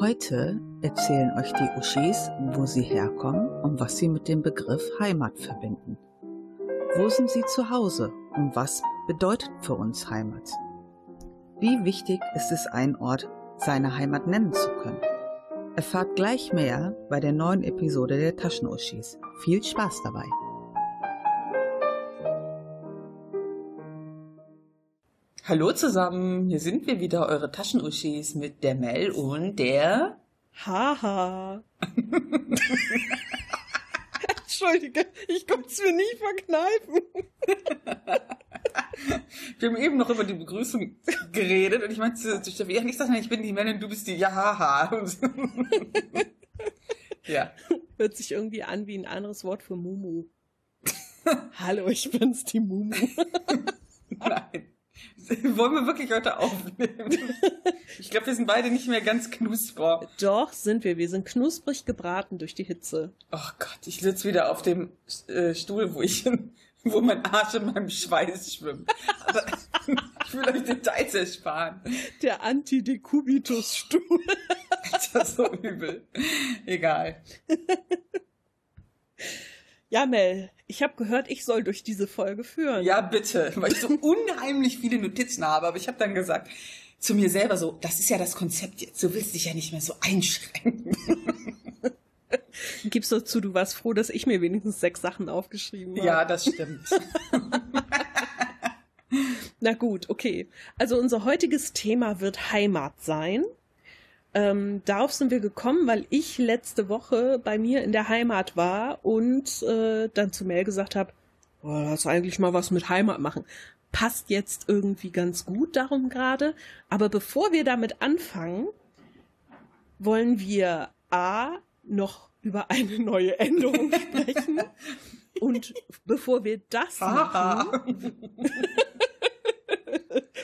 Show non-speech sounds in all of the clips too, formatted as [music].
Heute erzählen euch die Uschis, wo sie herkommen und was sie mit dem Begriff Heimat verbinden. Wo sind sie zu Hause und was bedeutet für uns Heimat? Wie wichtig ist es, einen Ort seine Heimat nennen zu können? Erfahrt gleich mehr bei der neuen Episode der Taschenuschis. Viel Spaß dabei! Hallo zusammen, hier sind wir wieder, eure Taschenuschis mit der Mel und der Haha. [laughs] Entschuldige, ich konnte es mir nie verkneifen. Wir haben eben noch über die Begrüßung geredet und ich meinte zu Steffi, ja, nicht, ich bin die Mel und du bist die Jahaha. [laughs] ja. Hört sich irgendwie an wie ein anderes Wort für Mumu. [laughs] Hallo, ich bin's, die Mumu. Nein. [laughs] Wollen wir wirklich heute aufnehmen? Ich glaube, wir sind beide nicht mehr ganz knusper. Doch, sind wir. Wir sind knusprig gebraten durch die Hitze. Oh Gott, ich sitze wieder auf dem äh, Stuhl, wo ich, wo mein Arsch in meinem Schweiß schwimmt. Aber [laughs] ich will euch Details ersparen. Der Antidekubitus-Stuhl. [laughs] Das ist so übel. Egal. Ja, Mel, ich habe gehört, ich soll durch diese Folge führen. Ja, bitte, weil ich so [laughs] unheimlich viele Notizen habe. Aber ich habe dann gesagt zu mir selber so, das ist ja das Konzept jetzt. Du willst dich ja nicht mehr so einschränken. [laughs] Gibst du zu, du warst froh, dass ich mir wenigstens sechs Sachen aufgeschrieben habe. Ja, das stimmt. [laughs] Na gut, okay. Also unser heutiges Thema wird Heimat sein. Ähm, darauf sind wir gekommen, weil ich letzte Woche bei mir in der Heimat war und äh, dann zu Mel gesagt habe, oh, lass eigentlich mal was mit Heimat machen. Passt jetzt irgendwie ganz gut darum gerade. Aber bevor wir damit anfangen, wollen wir A noch über eine neue Änderung sprechen. [laughs] und bevor wir das machen,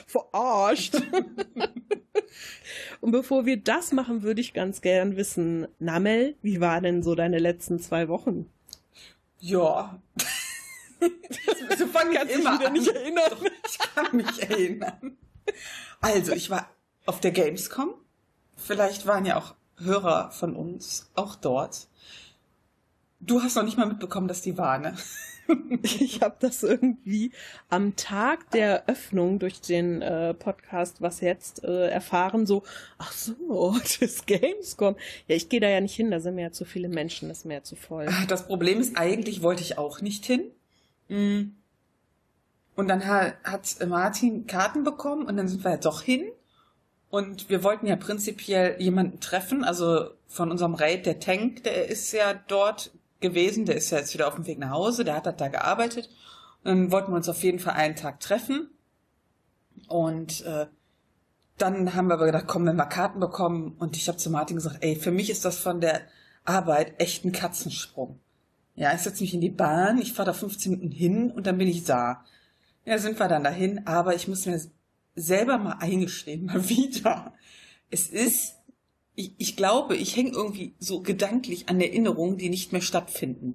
verarscht. [laughs] Und bevor wir das machen, würde ich ganz gern wissen, Namel, wie war denn so deine letzten zwei Wochen? Ja. so fange ich immer wieder an. nicht erinnern. Doch, ich kann mich erinnern. Also, ich war auf der Gamescom. Vielleicht waren ja auch Hörer von uns auch dort. Du hast noch nicht mal mitbekommen, dass die war, ne? [laughs] Ich habe das irgendwie am Tag der Eröffnung durch den äh, Podcast Was jetzt äh, erfahren, so, ach so, [laughs] das Gamescom. Ja, ich gehe da ja nicht hin, da sind mir ja zu viele Menschen, das ist mir ja zu voll. Das Problem ist, eigentlich wollte ich auch nicht hin. Mm. Und dann hat Martin Karten bekommen und dann sind wir ja doch hin. Und wir wollten ja prinzipiell jemanden treffen, also von unserem Raid, der Tank, der ist ja dort gewesen, der ist ja jetzt wieder auf dem Weg nach Hause, der hat da gearbeitet. Dann wollten wir uns auf jeden Fall einen Tag treffen. Und äh, dann haben wir aber gedacht, komm, wenn wir Karten bekommen. Und ich habe zu Martin gesagt, ey, für mich ist das von der Arbeit echt ein Katzensprung. Ja, ich setze mich in die Bahn, ich fahre da 15 Minuten hin und dann bin ich da. Ja, sind wir dann dahin, aber ich muss mir selber mal eingestehen, [laughs] mal wieder. Es ist, ich, ich glaube, ich hänge irgendwie so gedanklich an Erinnerungen, die nicht mehr stattfinden.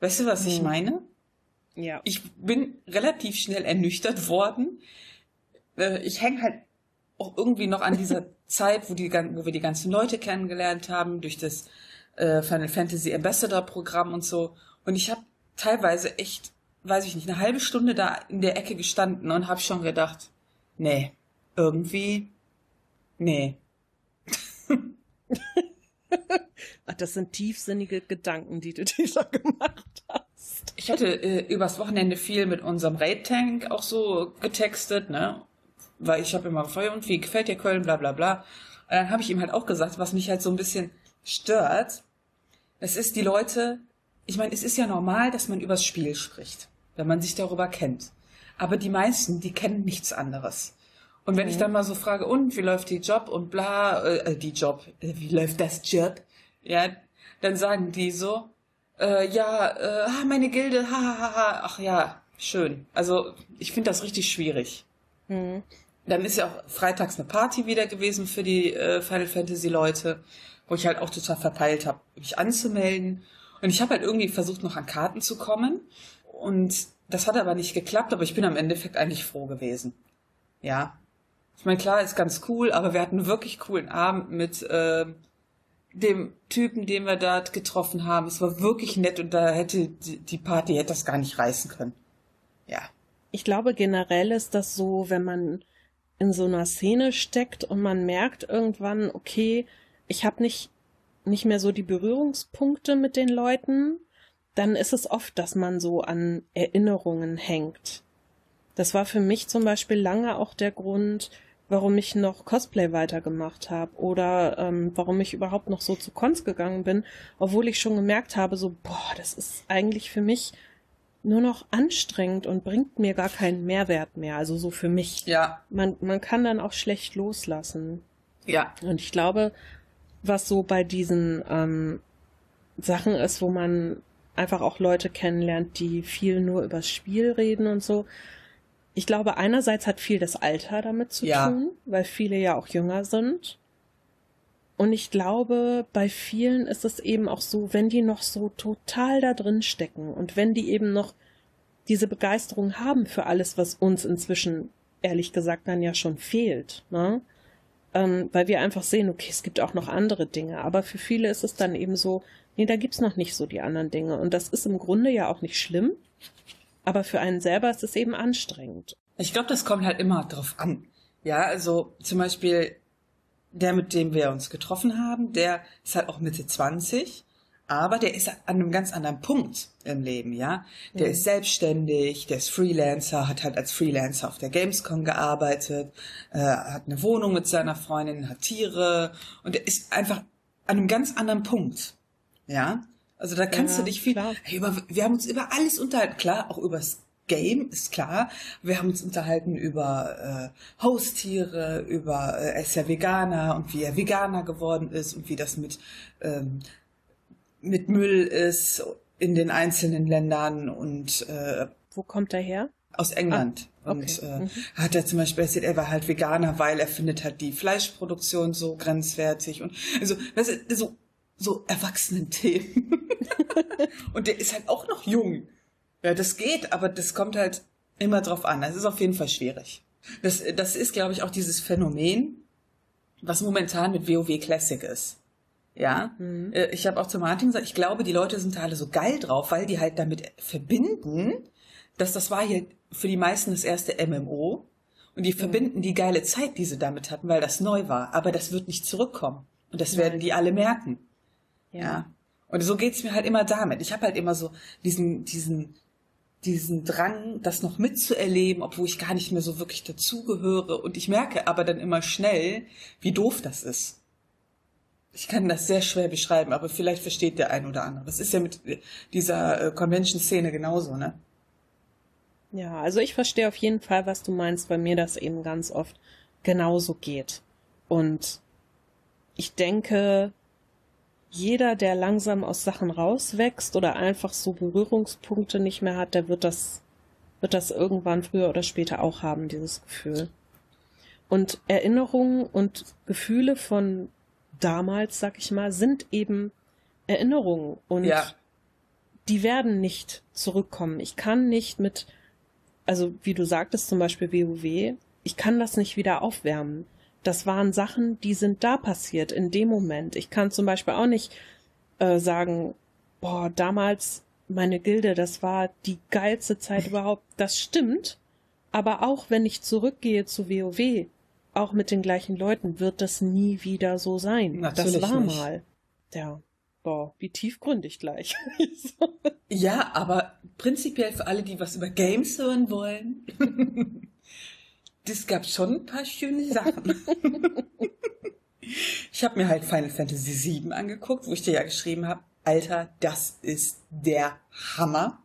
Weißt du, was ich Hm. meine? Ja. Ich bin relativ schnell ernüchtert worden. Äh, Ich hänge halt auch irgendwie noch an dieser [laughs] Zeit, wo, die, wo wir die ganzen Leute kennengelernt haben, durch das äh, Final Fantasy Ambassador Programm und so. Und ich habe teilweise echt, weiß ich nicht, eine halbe Stunde da in der Ecke gestanden und habe schon gedacht, nee, irgendwie, nee. [laughs] Das sind tiefsinnige Gedanken, die du dir da gemacht hast. Ich hatte äh, übers Wochenende viel mit unserem Raid-Tank auch so getextet, ne? Weil ich habe immer gefragt, und wie gefällt dir Köln, bla bla bla. Und dann habe ich ihm halt auch gesagt, was mich halt so ein bisschen stört, es ist die Leute, ich meine, es ist ja normal, dass man übers Spiel spricht, wenn man sich darüber kennt. Aber die meisten, die kennen nichts anderes. Und wenn ich dann mal so frage, und wie läuft die Job und bla, äh, die Job, äh, wie läuft das Job? Ja, dann sagen die so, äh, ja, äh, ah, meine Gilde, ha, ha, ha, ha. ach ja, schön. Also ich finde das richtig schwierig. Hm. Dann ist ja auch freitags eine Party wieder gewesen für die äh, Final Fantasy Leute, wo ich halt auch total verpeilt habe, mich anzumelden. Und ich habe halt irgendwie versucht, noch an Karten zu kommen. Und das hat aber nicht geklappt, aber ich bin am Endeffekt eigentlich froh gewesen. Ja. Ich meine, klar, ist ganz cool, aber wir hatten wirklich coolen Abend mit äh, dem Typen, den wir da getroffen haben. Es war wirklich nett und da hätte die Party hätte das gar nicht reißen können. Ja. Ich glaube, generell ist das so, wenn man in so einer Szene steckt und man merkt irgendwann, okay, ich habe nicht nicht mehr so die Berührungspunkte mit den Leuten, dann ist es oft, dass man so an Erinnerungen hängt. Das war für mich zum Beispiel lange auch der Grund, warum ich noch Cosplay weitergemacht habe oder ähm, warum ich überhaupt noch so zu Cons gegangen bin, obwohl ich schon gemerkt habe, so, boah, das ist eigentlich für mich nur noch anstrengend und bringt mir gar keinen Mehrwert mehr. Also so für mich. Ja. Man, man kann dann auch schlecht loslassen. Ja. Und ich glaube, was so bei diesen ähm, Sachen ist, wo man einfach auch Leute kennenlernt, die viel nur übers Spiel reden und so. Ich glaube, einerseits hat viel das Alter damit zu Ja. tun, weil viele ja auch jünger sind. Und ich glaube, bei vielen ist es eben auch so, wenn die noch so total da drin stecken und wenn die eben noch diese Begeisterung haben für alles, was uns inzwischen, ehrlich gesagt, dann ja schon fehlt, ne? Ähm, weil wir einfach sehen, okay, es gibt auch noch andere Dinge, aber für viele ist es dann eben so, nee, da gibt's noch nicht so die anderen Dinge. Und das ist im Grunde ja auch nicht schlimm, aber für einen selber ist es eben anstrengend. Ich glaube, das kommt halt immer drauf an. Ja, also zum Beispiel der, mit dem wir uns getroffen haben, der ist halt auch Mitte 20, aber der ist an einem ganz anderen Punkt im Leben, ja. Der Mhm. ist selbstständig, der ist Freelancer, hat halt als Freelancer auf der Gamescom gearbeitet, äh, hat eine Wohnung mit seiner Freundin, hat Tiere und der ist einfach an einem ganz anderen Punkt, ja. Also da kannst Ja, du dich viel. Hey, über, wir haben uns über alles unterhalten, klar, auch übers Game, ist klar. Wir haben uns unterhalten über äh, Haustiere, über, äh, er ist ja Veganer und wie er Veganer geworden ist und wie das mit, ähm, mit Müll ist in den einzelnen Ländern und äh, Wo kommt er her? aus England. Ah, okay. Und äh, Mhm. hat er zum Beispiel erzählt, er war halt Veganer, weil er findet halt die Fleischproduktion so grenzwertig und also das ist so so erwachsenen Themen. [laughs] und der ist halt auch noch jung. Ja, das geht, aber das kommt halt immer drauf an. Das ist auf jeden Fall schwierig. Das, das ist, glaube ich, auch dieses Phänomen, was momentan mit WoW Classic ist. Ja, Mhm. Äh, ich habe auch zu Martin gesagt, ich glaube, die Leute sind da alle so geil drauf, weil die halt damit verbinden, dass das war hier für die meisten das erste MMO und die verbinden die geile Zeit, die sie damit hatten, weil das neu war. Aber das wird nicht zurückkommen und das werden die alle merken. Ja. Und so geht's mir halt immer damit. Ich habe halt immer so diesen, diesen, diesen Drang, das noch mitzuerleben, obwohl ich gar nicht mehr so wirklich dazugehöre. Und ich merke aber dann immer schnell, wie doof das ist. Ich kann das sehr schwer beschreiben, aber vielleicht versteht der ein oder andere. Das ist ja mit dieser äh, Convention-Szene genauso, ne? Ja, also ich verstehe auf jeden Fall, was du meinst, weil mir das eben ganz oft genauso geht. Und ich denke, jeder, der langsam aus Sachen rauswächst oder einfach so Berührungspunkte nicht mehr hat, der wird das, wird das irgendwann früher oder später auch haben, dieses Gefühl. Und Erinnerungen und Gefühle von damals, sag ich mal, sind eben Erinnerungen und Ja. die werden nicht zurückkommen. Ich kann nicht mit, also wie du sagtest, zum Beispiel WoW, ich kann das nicht wieder aufwärmen. Das waren Sachen, die sind da passiert in dem Moment. Ich kann zum Beispiel auch nicht äh, sagen, boah, damals meine Gilde, das war die geilste Zeit [laughs] überhaupt. Das stimmt, aber auch wenn ich zurückgehe zu WoW, auch mit den gleichen Leuten, wird das nie wieder so sein. Natürlich das war nicht. mal. Ja, boah, wie tiefgründig gleich. [laughs] Ja, aber prinzipiell für alle, die was über Games hören wollen, [laughs] das gab schon ein paar schöne Sachen. [laughs] ich habe mir halt Final Fantasy VII angeguckt, wo ich dir ja geschrieben habe, Alter, das ist der Hammer.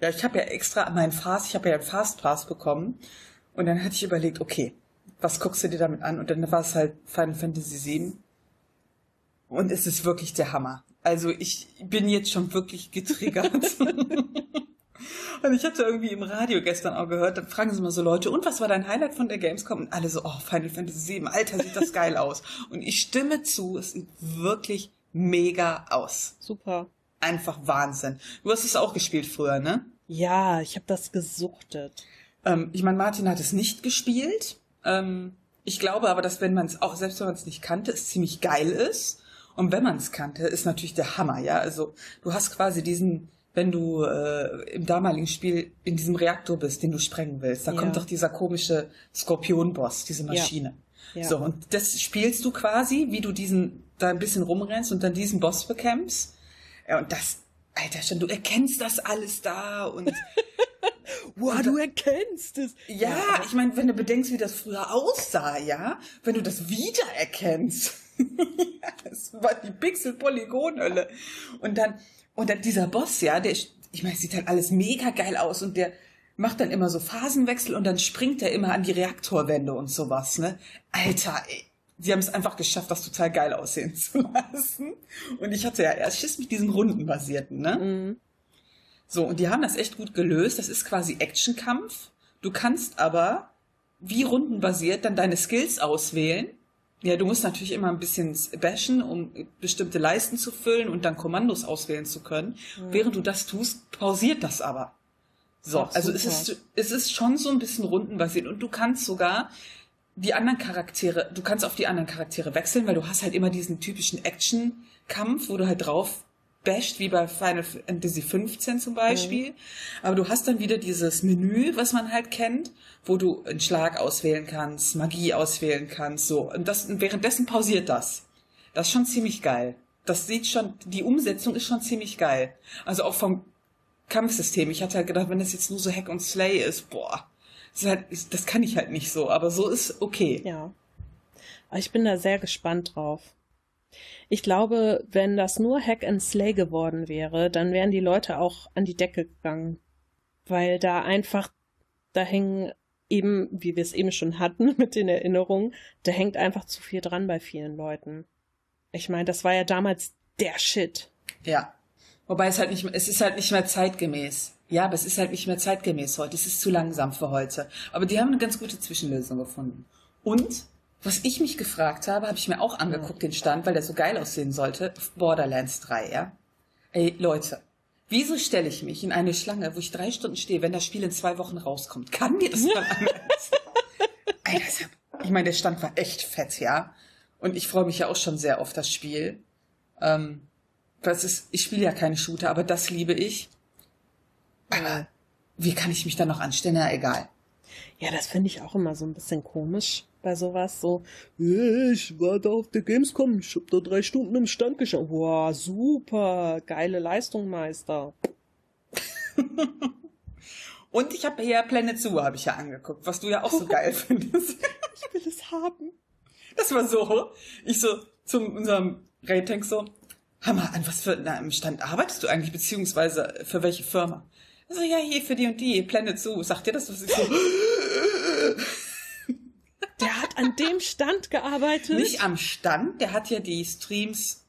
Ja, ich habe ja extra meinen Fast, ich habe ja einen Fastpass bekommen und dann hatte ich überlegt, okay, was guckst du dir damit an? Und dann war es halt Final Fantasy VII und es ist wirklich der Hammer. Also ich bin jetzt schon wirklich getriggert. [laughs] [laughs] Und ich hatte irgendwie im Radio gestern auch gehört, dann fragen sie mal so Leute, und was war dein Highlight von der Gamescom? Und alle so, oh, Final Fantasy VII, Alter, sieht das geil aus. [laughs] Und ich stimme zu, es sieht wirklich mega aus. Super. Einfach Wahnsinn. Du hast es auch gespielt früher, ne? Ja, ich habe das gesuchtet. Ähm, ich meine, Martin hat es nicht gespielt. Ähm, Ich glaube aber, dass wenn man es auch, selbst wenn man es nicht kannte, es ziemlich geil ist. Und wenn man es kannte, ist natürlich der Hammer, ja. Also du hast quasi diesen, wenn du äh, im damaligen Spiel in diesem Reaktor bist, den du sprengen willst, da Ja. kommt doch dieser komische Skorpion-Boss, diese Maschine. Ja. So, und das spielst du quasi, wie du diesen da ein bisschen rumrennst und dann diesen Boss bekämpfst. Ja, und das, Alter, schon, du erkennst das alles da und [laughs] Wow, du erkennst es. ja, ich meine, wenn du bedenkst, wie das früher aussah, ja, wenn du das wiedererkennst. [laughs] das war die Pixel-Polygon-Hölle. Und dann, und dann dieser Boss, ja, der, ich meine, sieht halt alles mega geil aus und der macht dann immer so Phasenwechsel und dann springt er immer an die Reaktorwände und sowas, ne? Alter, ey. Sie haben es einfach geschafft, das total geil aussehen [laughs] zu lassen. Und ich hatte ja erst Schiss mit diesen rundenbasierten, ne? Mhm. So, und die haben das echt gut gelöst. Das ist quasi Actionkampf. Du kannst aber, wie rundenbasiert, dann deine Skills auswählen. Ja, du musst natürlich immer ein bisschen bashen, um bestimmte Leisten zu füllen und dann Kommandos auswählen zu können. Während du das tust, pausiert das aber. So, Ach, also es ist, es ist schon so ein bisschen rundenbasiert und du kannst sogar die anderen Charaktere, du kannst auf die anderen Charaktere wechseln, weil du hast halt immer diesen typischen Action-Kampf, wo du halt drauf basht, wie bei Final Fantasy 15 zum Beispiel. Aber du hast dann wieder dieses Menü, was man halt kennt, wo du einen Schlag auswählen kannst, Magie auswählen kannst, so. Und das, und währenddessen pausiert das. Das ist schon ziemlich geil. Das sieht schon, die Umsetzung ist schon ziemlich geil. Also auch vom Kampfsystem. Ich hatte halt gedacht, wenn das jetzt nur so Hack und Slay ist, boah, das, halt, das kann ich halt nicht so. Aber so ist okay. Ja. Ich bin da sehr gespannt drauf. Ich glaube, wenn das nur Hack and Slay geworden wäre, dann wären die Leute auch an die Decke gegangen. Weil da einfach, da hängen eben, wie wir es eben schon hatten [laughs] mit den Erinnerungen, da hängt einfach zu viel dran bei vielen Leuten. Ich meine, das war ja damals der Shit. Ja. Wobei es halt nicht mehr, es ist halt nicht mehr zeitgemäß. Ja, aber es ist halt nicht mehr zeitgemäß heute. Es ist zu langsam für heute. Aber die haben eine ganz gute Zwischenlösung gefunden. Und was ich mich gefragt habe, habe ich mir auch angeguckt, den Stand, weil der so geil aussehen sollte. Borderlands 3, ja. Ey, Leute. Wieso stelle ich mich in eine Schlange, wo ich drei Stunden stehe, wenn das Spiel in zwei Wochen rauskommt? Kann mir das [laughs] mal an? Ey, das, ich meine, der Stand war echt fett, ja. Und ich freue mich ja auch schon sehr auf das Spiel. Ähm, das ist, ich spiele ja keine Shooter, aber das liebe ich. Aber wie kann ich mich da noch anstellen? Na, egal. Ja, das finde ich auch immer so ein bisschen komisch bei sowas. So, "Ja, ich war da auf der Gamescom, ich hab da drei Stunden im Stand geschaut. Wow, super, geile Leistung, Meister. [laughs] Und ich habe hier Planet Zoo, habe ich ja angeguckt, was du ja auch so geil findest. [laughs] Ich will es haben. Das war so. Ich so zu unserem Rating so, Hammer, an was für einem Stand arbeitest du eigentlich, beziehungsweise für welche Firma? Also ja, hier für die und die, Planet Zoo. Sagt dir das was? Ich so, [laughs] an dem Stand gearbeitet. nicht am Stand, der hat ja die Streams,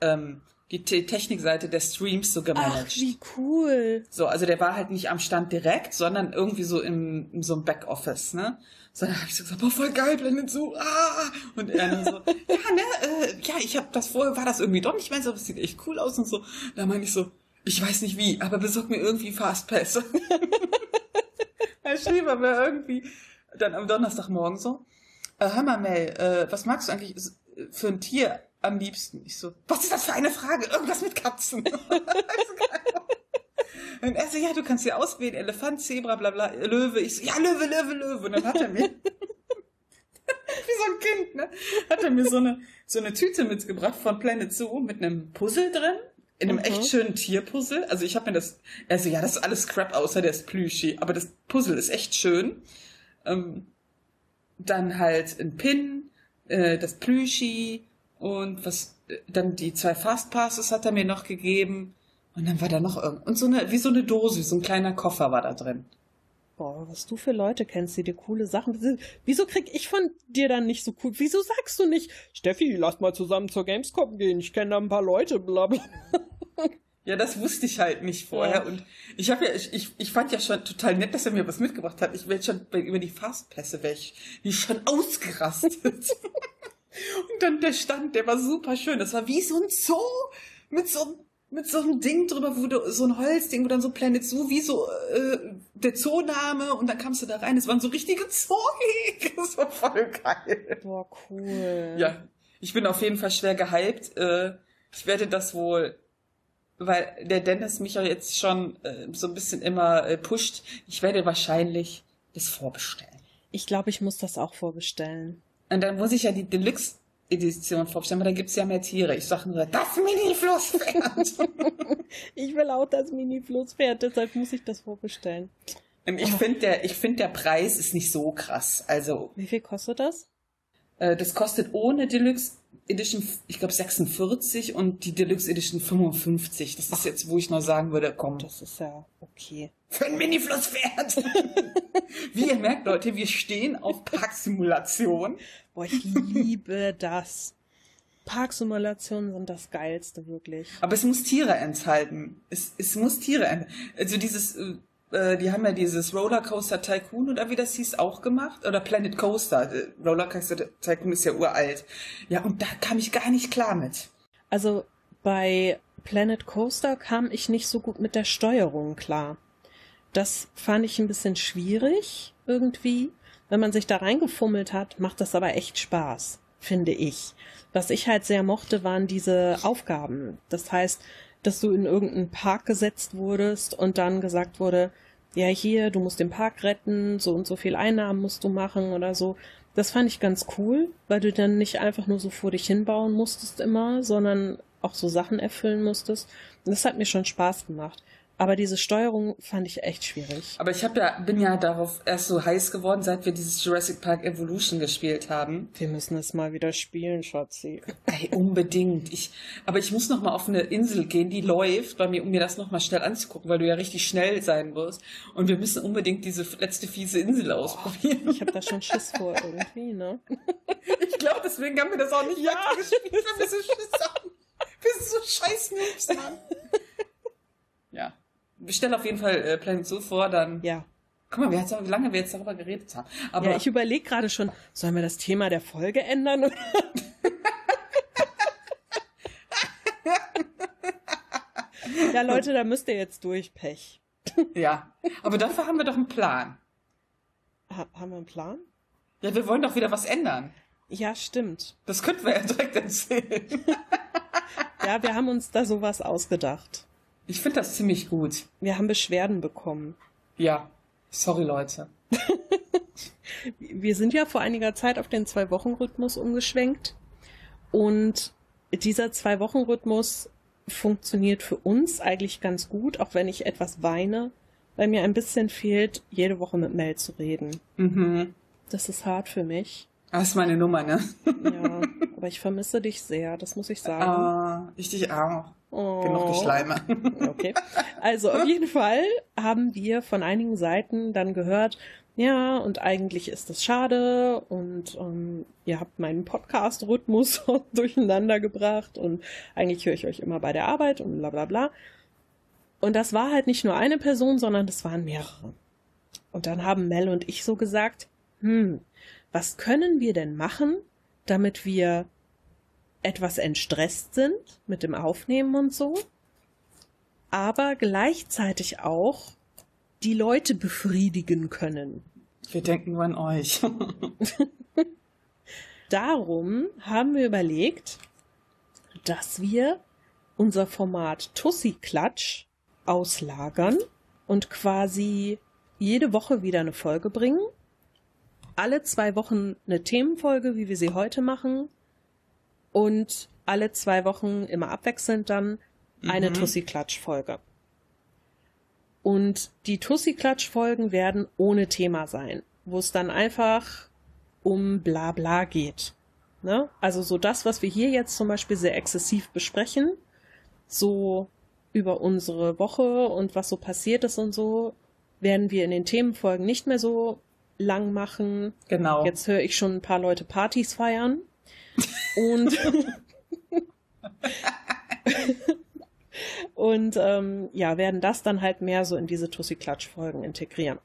ähm, die Te- Technikseite der Streams so Ach, gemanagt. wie cool. So, also der war halt nicht am Stand direkt, sondern irgendwie so im, in so einem Backoffice, ne? So, dann habe ich so gesagt, boah, voll geil, Planet Zoo, ah! Und er dann so, [laughs] ja, ne, äh, ja, ich habe das vorher, war das irgendwie doch nicht mehr so, das sieht echt cool aus und so. Da meine ich so, ich weiß nicht wie, aber besorg mir irgendwie Fastpass. er schrieb er mir irgendwie dann am Donnerstagmorgen so, äh, hör mal, Mel, äh, was magst du eigentlich für ein Tier am liebsten? Ich so, was ist das für eine Frage? Irgendwas mit Katzen. [laughs] Und er so, ja, du kannst dir auswählen, Elefant, Zebra, bla bla, Löwe. Ich so, ja, Löwe, Löwe, Löwe. Und dann hat er mir, [laughs] wie so ein Kind, ne, hat er mir so eine, so eine Tüte mitgebracht von Planet Zoo mit einem Puzzle drin. In einem Mhm. echt schönen Tierpuzzle. Also ich habe mir das, er so, ja, das ist alles Crap, außer der ist Plüschi. Aber das Puzzle ist echt schön. Ähm, dann halt ein Pin, äh, das Plüschi und was, äh, dann die zwei Fastpasses hat er mir noch gegeben. Und dann war da noch irgend und so eine, wie so eine Dose, so ein kleiner Koffer war da drin. Boah, was du für Leute kennst, die dir coole Sachen. Wieso krieg ich von dir dann nicht so cool? Wieso sagst du nicht, Steffi, lass mal zusammen zur Gamescom gehen, ich kenne da ein paar Leute, bla bla. Ja, das wusste ich halt nicht vorher. Ja. Und ich habe ja, ich, ich, ich fand ja schon total nett, dass er mir was mitgebracht hat. Ich wäre schon über die Fastpässe bin ich schon ausgerastet. [laughs] und dann der Stand, der war super schön. Das war wie so ein Zoo mit so mit so einem Ding drüber, wo du, so ein Holzding, wo dann so Planet Zoo, wie so äh, der Zooname und dann kamst du da rein. Es waren so richtige Zoogig. [laughs] Das war voll geil. Boah, cool. Ja, ich bin auf jeden Fall schwer gehypt. Äh, ich werde das wohl, weil der Dennis mich ja jetzt schon äh, so ein bisschen immer äh, pusht. Ich werde wahrscheinlich das vorbestellen. Ich glaube, ich muss das auch vorbestellen. Und dann muss ich ja die Deluxe Edition vorbestellen, weil da gibt's ja mehr Tiere. Ich sage nur, das Mini-Flusspferd. [laughs] Ich will auch das Mini-Flusspferd, deshalb muss ich das vorbestellen. Ich finde, der, ich find, der Preis ist nicht so krass. Also, Wie viel kostet das? äh, das kostet ohne Deluxe Edition, ich glaube 46 und die Deluxe Edition 55. Das ist jetzt, wo ich noch sagen würde, komm, Das ist ja okay. für ein Mini-Flusspferd. [laughs] Wie ihr merkt, Leute, wir stehen auf Parksimulation. Boah, ich liebe das. Parksimulationen sind das Geilste, wirklich. Aber es muss Tiere enthalten. Es, es muss Tiere enthalten. Also dieses, äh, die haben ja dieses Rollercoaster Tycoon oder wie das hieß auch gemacht. Oder Planet Coaster. Äh, Rollercoaster Tycoon ist ja uralt. Ja, und da kam ich gar nicht klar mit. Also bei Planet Coaster kam ich nicht so gut mit der Steuerung klar. Das fand ich ein bisschen schwierig irgendwie. Wenn man sich da reingefummelt hat, macht das aber echt Spaß, finde ich. Was ich halt sehr mochte, waren diese Aufgaben. Das heißt, dass du in irgendeinen Park gesetzt wurdest und dann gesagt wurde, ja hier, du musst den Park retten, so und so viel Einnahmen musst du machen oder so. Das fand ich ganz cool, weil du dann nicht einfach nur so vor dich hinbauen musstest immer, sondern auch so Sachen erfüllen musstest. Und das hat mir schon Spaß gemacht. Aber diese Steuerung fand ich echt schwierig. Aber ich ja, bin ja darauf erst so heiß geworden, seit wir dieses Jurassic Park Evolution gespielt haben. Wir müssen es mal wieder spielen, Schatzi. Ey, unbedingt. Ich, aber ich muss noch mal auf eine Insel gehen, die läuft bei mir, um mir das noch mal schnell anzugucken, weil du ja richtig schnell sein wirst. Und wir müssen unbedingt diese letzte fiese Insel ausprobieren. Ich habe da schon Schiss vor irgendwie, ne? [laughs] Ich glaube, deswegen haben wir das auch nicht ja. gespielt, weil wir so Schiss haben. Wir sind so scheiß Noobs, Mann. Stelle auf jeden Fall äh, Planet Zoo vor, dann. Ja. Guck mal, wie, wie lange wir jetzt darüber geredet haben. Aber ja, ich überlege gerade schon, sollen wir das Thema der Folge ändern? [laughs] Ja, Leute, da müsst ihr jetzt durch, Pech. ja, aber dafür haben wir doch einen Plan. Ha haben wir einen Plan? Ja, wir wollen doch wieder was ändern. Ja, stimmt. Das könnten wir ja direkt erzählen. ja, wir haben uns da sowas ausgedacht. Ich finde das ziemlich gut. Wir haben Beschwerden bekommen. Ja, sorry Leute. [laughs] wir sind ja vor einiger Zeit auf den Zwei-Wochen-Rhythmus umgeschwenkt. Und dieser Zwei-Wochen-Rhythmus funktioniert für uns eigentlich ganz gut, auch wenn ich etwas weine, weil mir ein bisschen fehlt, jede Woche mit Mel zu reden. Mhm. Das ist hart für mich. Das ist meine Nummer, ne? Ja, aber ich vermisse dich sehr, das muss ich sagen. Ah, ich dich auch. Oh. Genug Geschleime. [laughs] Okay. Also auf jeden Fall haben wir von einigen Seiten dann gehört, ja, und eigentlich ist das schade und ähm, ihr habt meinen Podcast-Rhythmus [laughs] durcheinander gebracht und eigentlich höre ich euch immer bei der Arbeit und bla bla bla. Und das war halt nicht nur eine Person, sondern das waren mehrere. Und dann haben Mel und ich so gesagt, hm, was können wir denn machen, damit wir etwas entstresst sind mit dem Aufnehmen und so, aber gleichzeitig auch die Leute befriedigen können. Wir denken nur an euch. [laughs] Darum haben wir überlegt, dass wir unser Format Tussi Klatsch auslagern und quasi jede Woche wieder eine Folge bringen. Alle zwei Wochen eine Themenfolge, wie wir sie heute machen. Und alle zwei Wochen immer abwechselnd dann eine Mhm. Tussi-Klatsch-Folge. Und die Tussi-Klatsch-Folgen werden ohne Thema sein, wo es dann einfach um Blabla geht. Ne? Also so das, was wir hier jetzt zum Beispiel sehr exzessiv besprechen, so über unsere Woche und was so passiert ist und so, werden wir in den Themenfolgen nicht mehr so lang machen. genau. Jetzt höre ich schon ein paar Leute Partys feiern. Und, [laughs] und ähm, ja, werden das dann halt mehr so in diese Tussi-Klatsch-Folgen integrieren.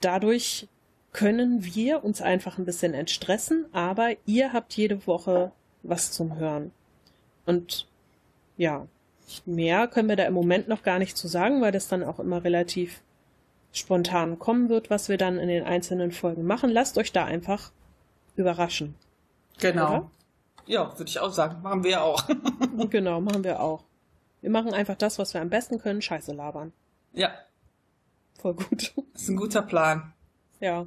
Dadurch können wir uns einfach ein bisschen entstressen, aber ihr habt jede Woche was zum Hören. Und ja, Mehr können wir da im Moment noch gar nicht zu sagen, weil das dann auch immer relativ spontan kommen wird, was wir dann in den einzelnen Folgen machen. Lasst euch da einfach überraschen. Genau. Oder? Ja, würde ich auch sagen. Machen wir auch. [laughs] genau, machen wir auch. Wir machen einfach das, was wir am besten können, Scheiße labern. ja, Voll gut. das ist ein guter Plan. Ja.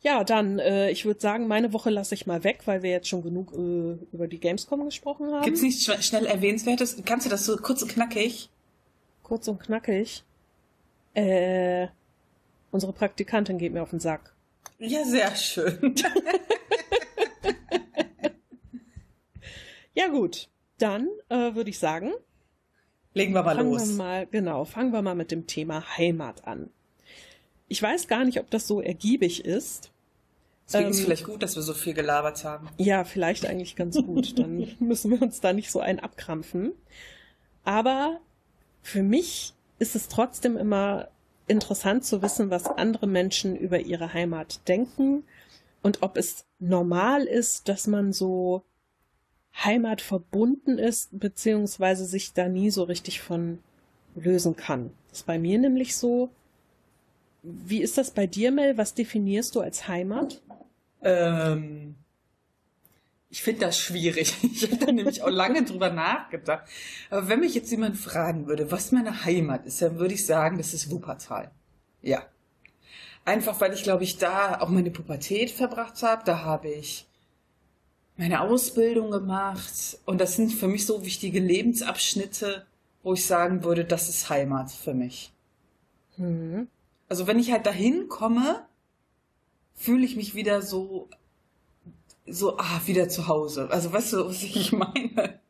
Ja, dann, äh, ich würde sagen, meine Woche lasse ich mal weg, weil wir jetzt schon genug äh, über die Gamescom gesprochen haben. Gibt's nichts schn- schnell Erwähnenswertes? Kannst du das so kurz und knackig? Kurz und knackig. Äh, unsere Praktikantin geht mir auf den Sack. Ja, sehr schön. [laughs] Ja gut, dann äh, würde ich sagen, Legen wir mal fangen los. wir mal, genau, fangen wir mal mit dem Thema Heimat an. Ich weiß gar nicht, ob das so ergiebig ist. Deswegen ist ähm, vielleicht gut, dass wir so viel gelabert haben. Ja, vielleicht eigentlich ganz gut. [laughs] Dann müssen wir uns da nicht so ein abkrampfen. Aber für mich ist es trotzdem immer interessant zu wissen, was andere Menschen über ihre Heimat denken und ob es normal ist, dass man so Heimat verbunden ist, beziehungsweise sich da nie so richtig von lösen kann. Das ist bei mir nämlich so. Wie ist das bei dir, Mel? Was definierst du als Heimat? Ähm, ich finde das schwierig. [laughs] Ich habe da nämlich auch lange drüber nachgedacht. Aber wenn mich jetzt jemand fragen würde, was meine Heimat ist, dann würde ich sagen, das ist Wuppertal. Ja. Einfach weil ich, glaube ich, da auch meine Pubertät verbracht habe. Da habe ich meine Ausbildung gemacht. Und das sind für mich so wichtige Lebensabschnitte, wo ich sagen würde, das ist Heimat für mich. Hm. Also wenn ich halt dahin komme, fühle ich mich wieder so, so, ah, wieder zu Hause. Also weißt du, was ich [laughs] meine?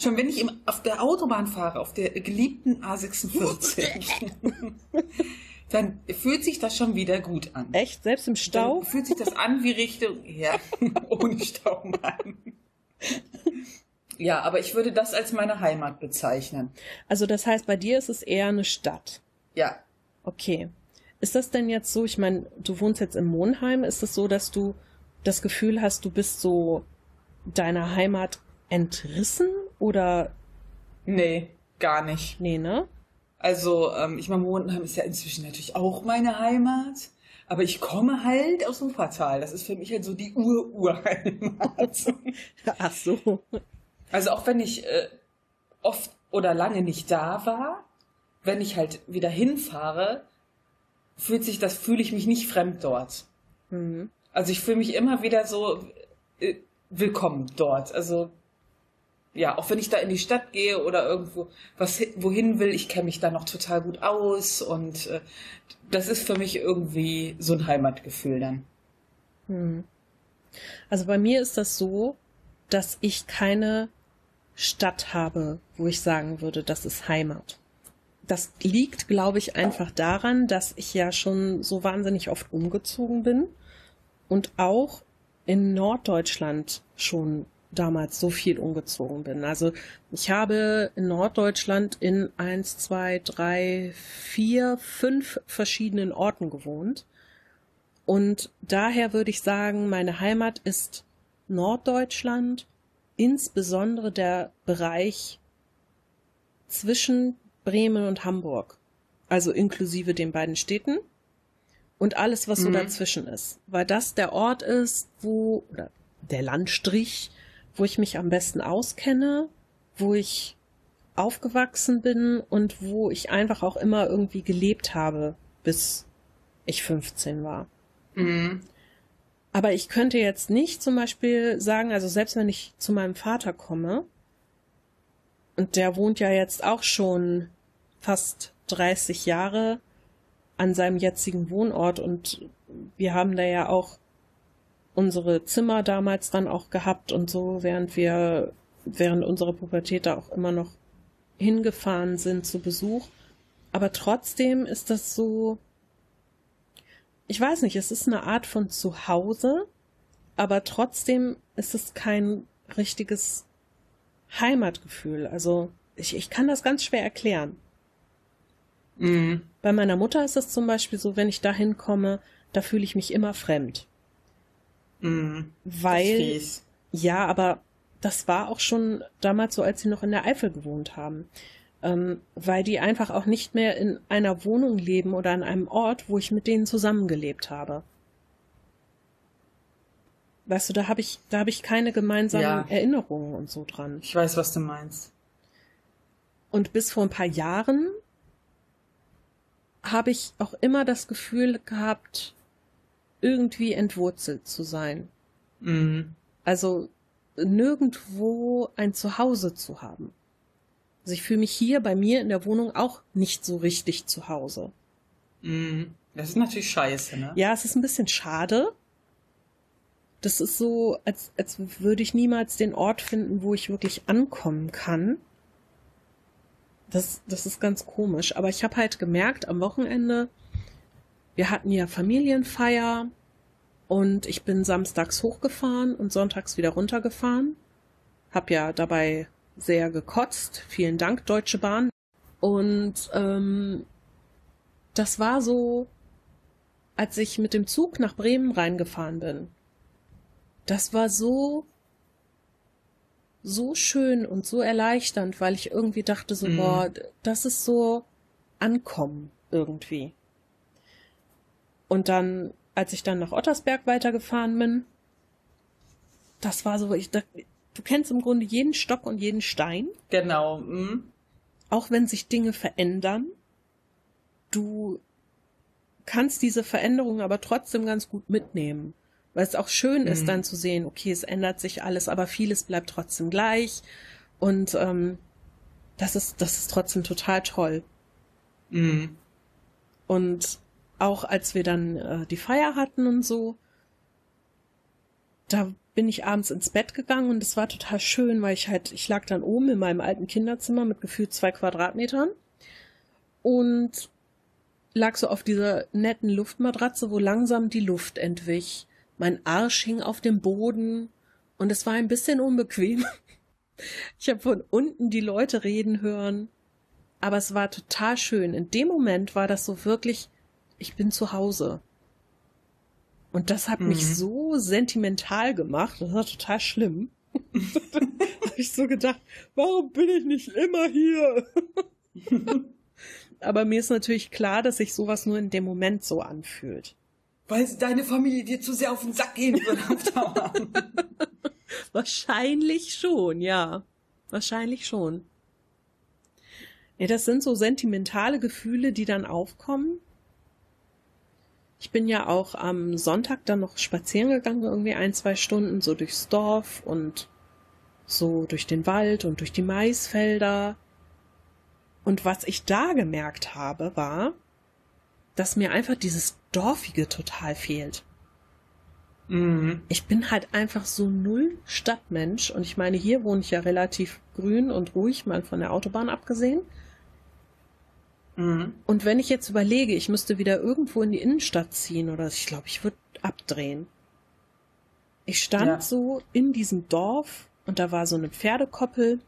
Schon wenn ich im, auf der Autobahn fahre, auf der geliebten A46, [laughs] dann fühlt sich das schon wieder gut an. Echt? Selbst im Stau? Dann fühlt sich das an wie Richtung, ja, [laughs] ohne Stau, Mann. Ja, aber ich würde das als meine Heimat bezeichnen. Also das heißt, bei dir ist es eher eine Stadt. Ja, Okay. Ist das denn jetzt so, ich meine, du wohnst jetzt in Monheim, ist es so, dass du das Gefühl hast, du bist so deiner Heimat entrissen oder nee, gar nicht. nee, ne? Also, ähm, ich meine, Mondenheim ist ja inzwischen natürlich auch meine Heimat. Aber ich komme halt aus Wuppertal. Das ist für mich halt so die Ur-Urheimat. [laughs] Ach so. also auch wenn ich äh, oft oder lange nicht da war, wenn ich halt wieder hinfahre, fühlt sich das, fühle ich mich nicht fremd dort. Mhm. Also ich fühle mich immer wieder so äh, willkommen dort. Also ja, auch wenn ich da in die Stadt gehe oder irgendwo was hi- wohin will, ich kenne mich da noch total gut aus und äh, das ist für mich irgendwie so ein Heimatgefühl dann. Hm. Also bei mir ist das so, dass ich keine Stadt habe, wo ich sagen würde, das ist Heimat. Das liegt, glaube ich, einfach daran, dass ich ja schon so wahnsinnig oft umgezogen bin und auch in Norddeutschland schon damals so viel umgezogen bin. Also ich habe in Norddeutschland in eins, zwei, drei, vier, fünf verschiedenen Orten gewohnt. Und daher würde ich sagen, meine Heimat ist Norddeutschland, insbesondere der Bereich zwischen Bremen und Hamburg, also inklusive den beiden Städten und alles, was so Mhm. dazwischen ist, weil das der Ort ist, wo, oder der Landstrich, wo ich mich am besten auskenne, wo ich aufgewachsen bin und wo ich einfach auch immer irgendwie gelebt habe, bis ich 15 war. Mhm. Aber ich könnte jetzt nicht zum Beispiel sagen, also selbst wenn ich zu meinem Vater komme, und der wohnt ja jetzt auch schon fast 30 Jahre an seinem jetzigen Wohnort und wir haben da ja auch unsere Zimmer damals dann auch gehabt und so, während wir während unserer Pubertät da auch immer noch hingefahren sind zu Besuch. Aber trotzdem ist das so, ich weiß nicht, es ist eine Art von Zuhause, aber trotzdem ist es kein richtiges Heimatgefühl. Also ich, ich kann das ganz schwer erklären. Mhm. Bei meiner Mutter ist es zum Beispiel so, wenn ich da hinkomme, da fühle ich mich immer fremd. Mhm. Weil, ja, aber das war auch schon damals so, als sie noch in der Eifel gewohnt haben. Ähm, weil die einfach auch nicht mehr in einer Wohnung leben oder an einem Ort, wo ich mit denen zusammengelebt habe. Weißt du, da habe ich, da habe ich keine gemeinsamen Ja. Erinnerungen und so dran. Ich weiß, was du meinst. Und bis vor ein paar Jahren habe ich auch immer das Gefühl gehabt, irgendwie entwurzelt zu sein. Mhm. Also nirgendwo ein Zuhause zu haben. Also ich fühle mich hier bei mir in der Wohnung auch nicht so richtig zu Hause. Mhm. Das ist natürlich scheiße, ne? Ja, es ist ein bisschen schade. Das ist so, als, als würde ich niemals den Ort finden, wo ich wirklich ankommen kann. Das, das ist ganz komisch. Aber ich habe halt gemerkt, am Wochenende, wir hatten ja Familienfeier und ich bin samstags hochgefahren und sonntags wieder runtergefahren. Hab ja dabei sehr gekotzt. Vielen Dank, Deutsche Bahn. Und ähm, das war so, als ich mit dem Zug nach Bremen reingefahren bin. Das war so, so schön und so erleichternd, weil ich irgendwie dachte so, Mhm. boah, das ist so Ankommen irgendwie. Und dann, als ich dann nach Ottersberg weitergefahren bin, das war so, ich dachte, du kennst im Grunde jeden Stock und jeden Stein Genau. Mhm. auch wenn sich Dinge verändern, du kannst diese Veränderungen aber trotzdem ganz gut mitnehmen. Weil es auch schön ist, Mhm. dann zu sehen, okay, es ändert sich alles, aber vieles bleibt trotzdem gleich. Und ähm, das ist, das ist trotzdem total toll. Mhm. Und auch als wir dann äh, die Feier hatten und so, da bin ich abends ins Bett gegangen und es war total schön, weil ich halt, ich lag dann oben in meinem alten Kinderzimmer mit gefühlt zwei Quadratmetern und lag so auf dieser netten Luftmatratze, wo langsam die Luft entwich. Mein Arsch hing auf dem Boden und es war ein bisschen unbequem. [laughs] Ich habe von unten die Leute reden hören, aber es war total schön. In dem Moment war das so wirklich, ich bin zu Hause. Und das hat mich Mhm. so sentimental gemacht. Das war total schlimm. [laughs] [laughs] da habe ich so gedacht, warum bin ich nicht immer hier? [laughs] Aber mir ist natürlich klar, dass sich sowas nur in dem Moment so anfühlt. Weil deine Familie dir zu sehr auf den Sack gehen würde auf Dauer. Wahrscheinlich schon, ja. Wahrscheinlich schon. Ja, das sind so sentimentale Gefühle, die dann aufkommen. Ich bin ja auch am Sonntag dann noch spazieren gegangen, irgendwie ein, zwei Stunden, so durchs Dorf und so durch den Wald und durch die Maisfelder. Und was ich da gemerkt habe, war, dass mir einfach dieses Dorfige total fehlt. mhm. Ich bin halt einfach so null Stadtmensch und ich meine, hier wohne ich ja relativ grün und ruhig, mal von der Autobahn abgesehen. Mhm. Und wenn ich jetzt überlege, ich müsste wieder irgendwo in die Innenstadt ziehen oder ich glaube, ich würde abdrehen. Ich stand Ja. so in diesem Dorf und da war so eine Pferdekoppel.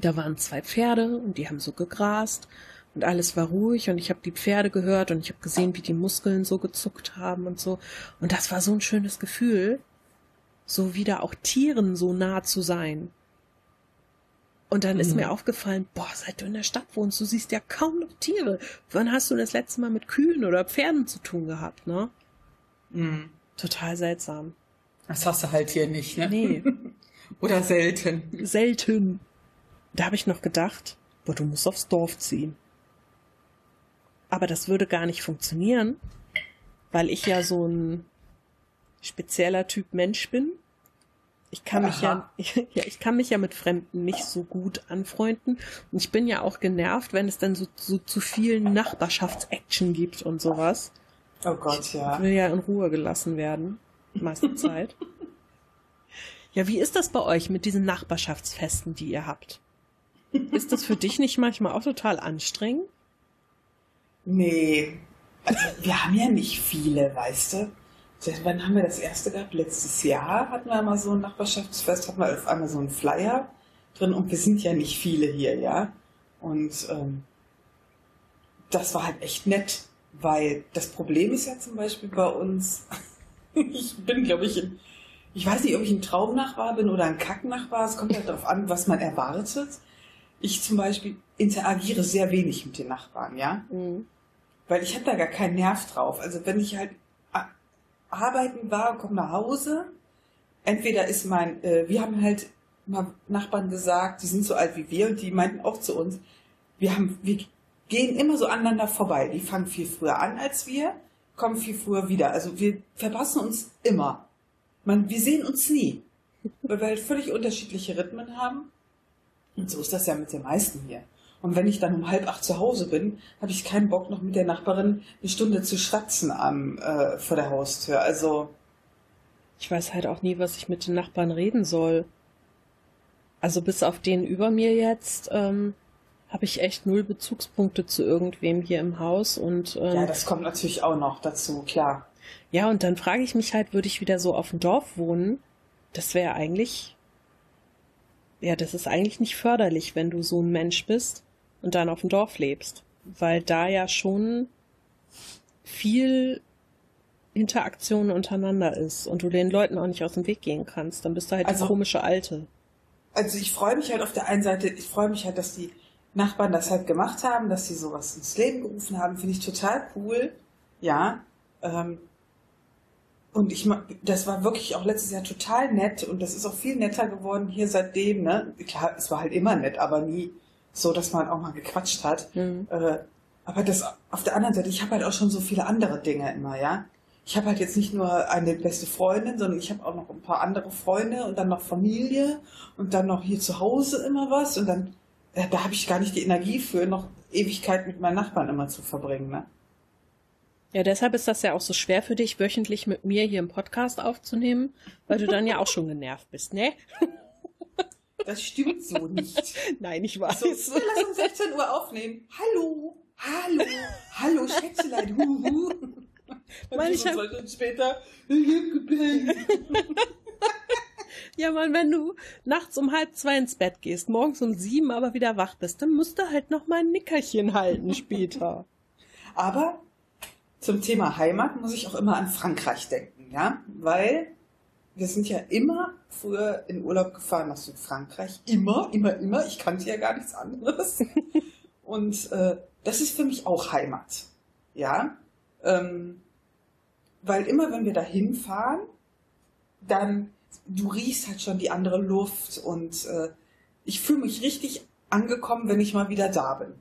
Da waren zwei Pferde und die haben so gegrast und alles war ruhig und ich habe die Pferde gehört und ich habe gesehen, wie die Muskeln so gezuckt haben und so. Und das war so ein schönes Gefühl, so wieder auch Tieren so nah zu sein. Und dann ist Mhm. mir aufgefallen, boah, seit du in der Stadt wohnst, du siehst ja kaum noch Tiere. Wann hast du das letzte Mal mit Kühen oder Pferden zu tun gehabt, ne? Mhm. Total seltsam. Das hast du halt hier nicht, ne? Nee, [laughs] Oder selten. selten. Da habe ich noch gedacht, boah, du musst aufs Dorf ziehen. Aber das würde gar nicht funktionieren, weil ich ja so ein spezieller Typ Mensch bin. Ich kann mich ja, Aha. [laughs] ja, ich kann mich ja mit Fremden nicht so gut anfreunden. Und ich bin ja auch genervt, wenn es dann so, so zu viel Nachbarschaftsaction gibt und sowas. Oh Gott, Ich ja. will ja in Ruhe gelassen werden, meiste [laughs] Zeit. Ja, wie ist das bei euch mit diesen Nachbarschaftsfesten, die ihr habt? Ist das für dich nicht manchmal auch total anstrengend? Nee. Also, wir haben ja nicht viele, weißt du? Seit wann haben wir das erste gehabt? Letztes Jahr hatten wir einmal so ein Nachbarschaftsfest, hatten wir auf einmal so einen Flyer drin und wir sind ja nicht viele hier, ja? Und ähm, das war halt echt nett, weil das Problem ist ja zum Beispiel bei uns, [laughs] ich bin, glaube ich, in, ich weiß nicht, ob ich ein Traumnachbar bin oder ein Kacknachbar. Es kommt halt darauf an, was man erwartet. Ich zum Beispiel interagiere sehr wenig mit den Nachbarn, ja. Mhm. Weil ich habe da gar keinen Nerv drauf. Also wenn ich halt arbeiten war und komme nach Hause, entweder ist mein, äh, wir haben halt mal Nachbarn gesagt, die sind so alt wie wir und die meinten auch zu uns, wir haben, wir gehen immer so aneinander vorbei. Die fangen viel früher an als wir, kommen viel früher wieder. Also wir verpassen uns immer. Man, wir sehen uns nie. Weil wir halt völlig unterschiedliche Rhythmen haben. Und so ist das ja mit den meisten hier. Und wenn ich dann um halb acht zu Hause bin, habe ich keinen Bock, noch mit der Nachbarin eine Stunde zu schwatzen am, äh, vor der Haustür. Also, Ich weiß halt auch nie, was ich mit den Nachbarn reden soll. Also bis auf den über mir jetzt ähm, habe ich echt null Bezugspunkte zu irgendwem hier im Haus und ähm, ja, das kommt natürlich auch noch dazu, klar. Ja, und dann frage ich mich halt, würde ich wieder so auf dem Dorf wohnen? Das wäre eigentlich, ja, das ist eigentlich nicht förderlich, wenn du so ein Mensch bist und dann auf dem Dorf lebst, weil da ja schon viel Interaktion untereinander ist und du den Leuten auch nicht aus dem Weg gehen kannst. Dann bist du halt Also- komische Alte. Also ich freue mich halt auf der einen Seite, ich freue mich halt, dass die Nachbarn das halt gemacht haben, dass sie sowas ins Leben gerufen haben, finde ich total cool. Ja. Ähm, und ich das war wirklich auch letztes Jahr total nett und das ist auch viel netter geworden hier seitdem, ne? Klar, es war halt immer nett, aber nie so, dass man auch mal gequatscht hat. Mhm. Äh, aber das auf der anderen Seite, ich habe halt auch schon so viele andere Dinge immer, ja. Ich habe halt jetzt nicht nur eine beste Freundin, sondern ich habe auch noch ein paar andere Freunde und dann noch Familie und dann noch hier zu Hause immer was und dann äh, da habe ich gar nicht die Energie für, noch Ewigkeit mit meinen Nachbarn immer zu verbringen, ne? Ja, deshalb ist das ja auch so schwer für dich, wöchentlich mit mir hier im Podcast aufzunehmen, weil du dann ja auch schon genervt bist, ne? [laughs] Das stimmt so nicht. [laughs] Nein, ich weiß. So, so, lass uns [laughs] 16 Uhr aufnehmen. Hallo, hallo, hallo, Schätzelein, huhu. Dann Mann, ich hab- Stunden später. [laughs] Ja, Mann, wenn du nachts um halb zwei ins Bett gehst, morgens um sieben aber wieder wach bist, dann musst du halt noch mal ein Nickerchen halten später. Aber zum Thema Heimat muss ich auch immer an Frankreich denken, ja, weil wir sind ja immer früher in Urlaub gefahren nach Südfrankreich. Immer, immer, immer. Ich kannte ja gar nichts anderes. [laughs] Und äh, das ist für mich auch Heimat. Ja. Ähm, weil immer, wenn wir da hinfahren, dann, du riechst halt schon die andere Luft und äh, ich fühle mich richtig angekommen, wenn ich mal wieder da bin.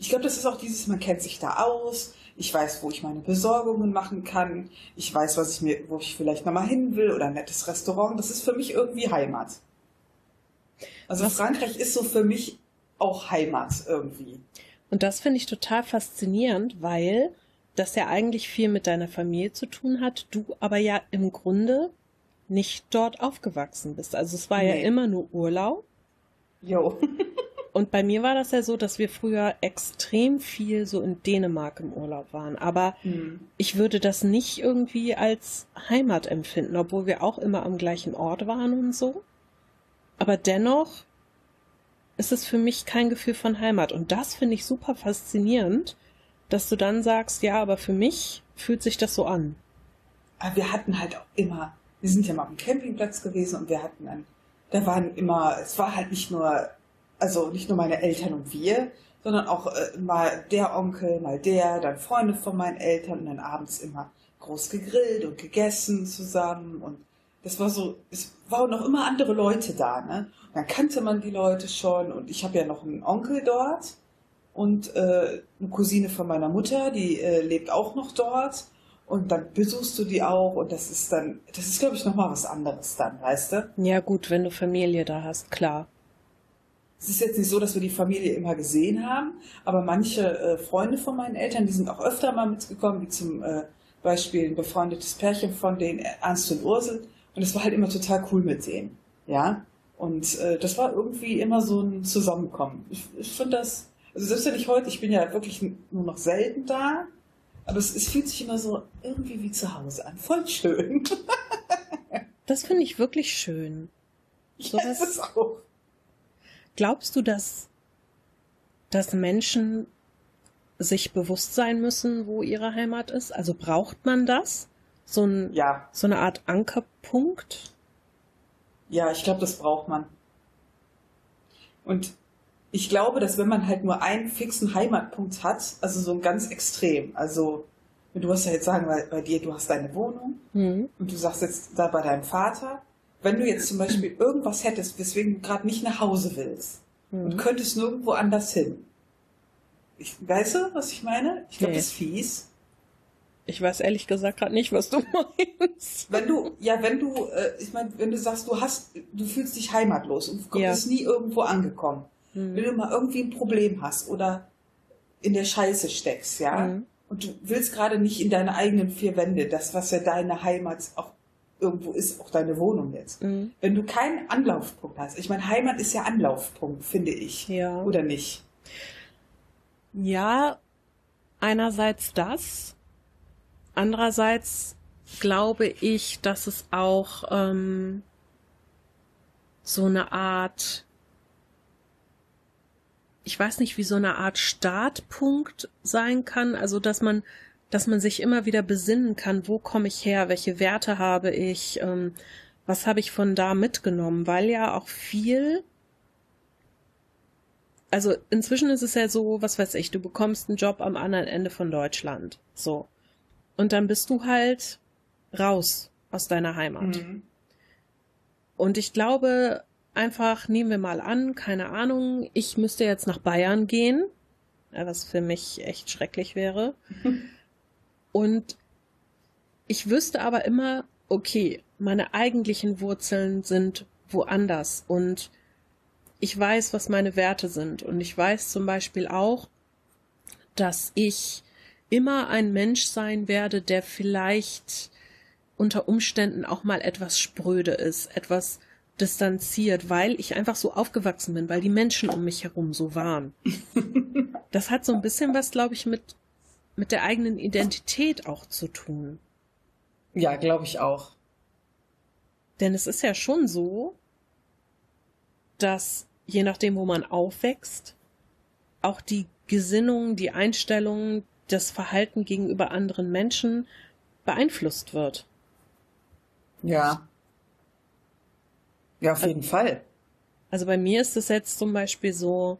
Ich glaube, das ist auch dieses, man kennt sich da aus, ich weiß, wo ich meine Besorgungen machen kann, ich weiß, was ich mir, wo ich vielleicht nochmal hin will oder ein nettes Restaurant. Das ist für mich irgendwie Heimat. Also Was- Frankreich ist so für mich auch Heimat irgendwie. Und das finde ich total faszinierend, weil das ja eigentlich viel mit deiner Familie zu tun hat, du aber ja im Grunde nicht dort aufgewachsen bist. Also es war ja Nee. immer nur Urlaub. Jo. [laughs] Und bei mir war das ja so, dass wir früher extrem viel so in Dänemark im Urlaub waren. Aber Hm. ich würde das nicht irgendwie als Heimat empfinden, obwohl wir auch immer am gleichen Ort waren und so. Aber dennoch ist es für mich kein Gefühl von Heimat. Und das finde ich super faszinierend, dass du dann sagst, ja, aber für mich fühlt sich das so an. Aber wir hatten halt auch immer, wir sind ja mal auf dem Campingplatz gewesen und wir hatten dann, da waren immer, es war halt nicht nur, also nicht nur meine Eltern und wir, sondern auch äh, mal der Onkel, mal der, dann Freunde von meinen Eltern und dann abends immer groß gegrillt und gegessen zusammen und das war so, es waren noch immer andere Leute da, ne? Und dann kannte man die Leute schon und ich habe ja noch einen Onkel dort und äh, eine Cousine von meiner Mutter, die äh, lebt auch noch dort und dann besuchst du die auch und das ist dann, das ist glaube ich nochmal was anderes dann, weißt du? Ja gut, wenn du Familie da hast, klar. Es ist jetzt nicht so, dass wir die Familie immer gesehen haben, aber manche äh, Freunde von meinen Eltern, die sind auch öfter mal mitgekommen, wie zum äh, Beispiel ein befreundetes Pärchen von denen, Ernst und Ursel. Und es war halt immer total cool mit denen. Ja. Und äh, das war irgendwie immer so ein Zusammenkommen. Ich, ich finde das, also selbst wenn ich heute, ich bin ja wirklich nur noch selten da, aber es, es fühlt sich immer so irgendwie wie zu Hause an. Voll schön. [laughs] Das finde ich wirklich schön. Ich Sowas- weiß es auch. Glaubst du, dass, dass Menschen sich bewusst sein müssen, wo ihre Heimat ist? Also braucht man das? So, ein, Ja, so eine Art Ankerpunkt? Ja, ich glaube, das braucht man. Und ich glaube, dass wenn man halt nur einen fixen Heimatpunkt hat, also so ein ganz extrem, also du hast ja jetzt sagen, bei, bei dir, du hast deine Wohnung Mhm. und du sagst jetzt da bei deinem Vater, wenn du jetzt zum Beispiel irgendwas hättest, weswegen du gerade nicht nach Hause willst und Mhm. könntest nirgendwo anders hin. Ich, weißt du, was ich meine? Ich glaube, Nee. das ist fies. Ich weiß ehrlich gesagt gerade nicht, was du [laughs] meinst. Wenn du, ja, wenn du, äh, ich meine, wenn du sagst, du hast, du fühlst dich heimatlos und du Ja. bist nie irgendwo angekommen, wenn Mhm. du mal irgendwie ein Problem hast oder in der Scheiße steckst, ja, Mhm. und du willst gerade nicht in deine eigenen vier Wände, das, was ja deine Heimat auch irgendwo ist, auch deine Wohnung jetzt. Mhm. Wenn du keinen Anlaufpunkt hast, ich meine, Heimat ist ja Anlaufpunkt, finde ich, Ja. oder nicht? Ja, einerseits das. Andererseits glaube ich, dass es auch ähm, so eine Art, ich weiß nicht, wie so eine Art Startpunkt sein kann. Also, dass man, dass man sich immer wieder besinnen kann, wo komme ich her, welche Werte habe ich, ähm, was habe ich von da mitgenommen, weil ja auch viel also inzwischen ist es ja so, was weiß ich, du bekommst einen Job am anderen Ende von Deutschland. So. Und dann bist du halt raus aus deiner Heimat. Mhm. Und ich glaube, einfach nehmen wir mal an, keine Ahnung, ich müsste jetzt nach Bayern gehen, was für mich echt schrecklich wäre. [laughs] Und ich wüsste aber immer, okay, meine eigentlichen Wurzeln sind woanders und ich weiß, was meine Werte sind. Und ich weiß zum Beispiel auch, dass ich immer ein Mensch sein werde, der vielleicht unter Umständen auch mal etwas spröde ist, etwas distanziert, weil ich einfach so aufgewachsen bin, weil die Menschen um mich herum so waren. [laughs] Das hat so ein bisschen was, glaube ich, mit, mit der eigenen Identität auch zu tun. Ja, glaube ich auch. Denn es ist ja schon so, dass je nachdem, wo man aufwächst, auch die Gesinnung, die Einstellung, das Verhalten gegenüber anderen Menschen beeinflusst wird. Ja. Ja, auf jeden Fall. Also bei mir ist es jetzt zum Beispiel so,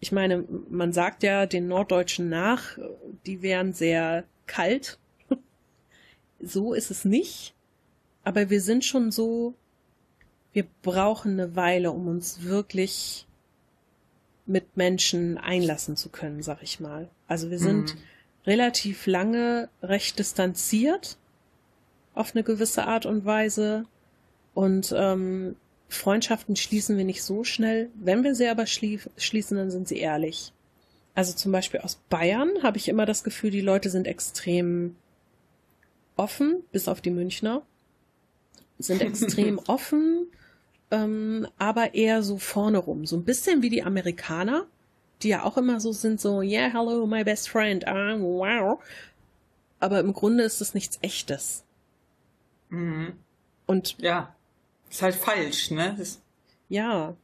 ich meine, man sagt ja den Norddeutschen nach, die wären sehr kalt. [laughs] So ist es nicht. Aber wir sind schon so, wir brauchen eine Weile, um uns wirklich mit Menschen einlassen zu können, sag ich mal. Also wir sind Mhm. relativ lange recht distanziert auf eine gewisse Art und Weise. Und ähm, Freundschaften schließen wir nicht so schnell. Wenn wir sie aber schlie schließen, dann sind sie ehrlich. Also zum Beispiel aus Bayern habe ich immer das Gefühl, die Leute sind extrem offen, bis auf die Münchner, sind extrem [laughs] offen, ähm, aber eher so vorne rum. So ein bisschen wie die Amerikaner, die ja auch immer so sind, so, yeah, hello, my best friend, ah, wow. Aber im Grunde ist es nichts Echtes. Mhm. Und Ja. Ist halt falsch, ne? Das, Ja,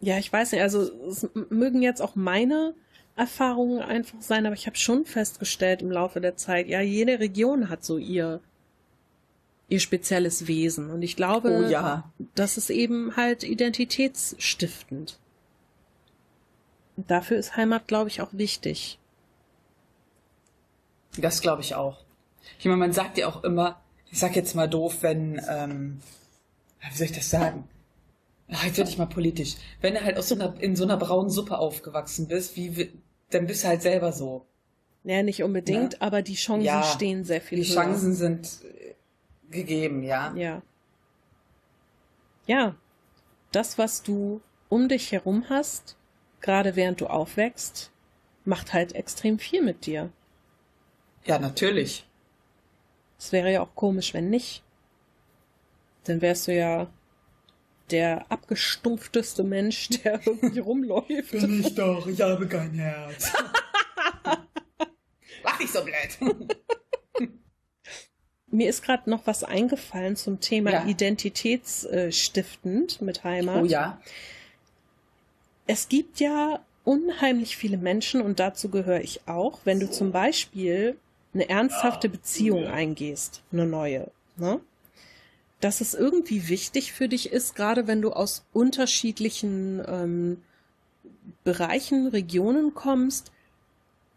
ja, ich weiß nicht, also es mögen jetzt auch meine Erfahrungen einfach sein, aber ich habe schon festgestellt im Laufe der Zeit, ja, jede Region hat so ihr ihr spezielles Wesen und ich glaube, oh ja. das ist eben halt identitätsstiftend. Und dafür ist Heimat, glaube ich, auch wichtig. Das glaube ich auch. Ich meine, man sagt ja auch immer, ich sag jetzt mal doof, wenn, ähm, wie soll ich das sagen? Ach, jetzt werde ich mal politisch. Wenn du halt aus so einer, in so einer braunen Suppe aufgewachsen bist, wie, wi- dann bist du halt selber so. Ja, nicht unbedingt, Ja. aber die Chancen Ja, stehen sehr viel Die höher. Chancen sind äh, gegeben, ja. Ja. Ja. Das, was du um dich herum hast, gerade während du aufwächst, macht halt extrem viel mit dir. Ja, natürlich. Es wäre ja auch komisch, wenn nicht. Dann wärst du ja der abgestumpfteste Mensch, [laughs] der irgendwie rumläuft. ich doch, ich habe kein Herz. [laughs] Mach nicht so blöd. [laughs] Mir ist gerade noch was eingefallen zum Thema Ja. identitätsstiftend mit Heimat. Oh ja. Es gibt ja unheimlich viele Menschen, und dazu gehöre ich auch, wenn du zum Beispiel eine ernsthafte Beziehung eingehst, eine neue, ne? Dass es irgendwie wichtig für dich ist, gerade wenn du aus unterschiedlichen ähm, Bereichen, Regionen kommst,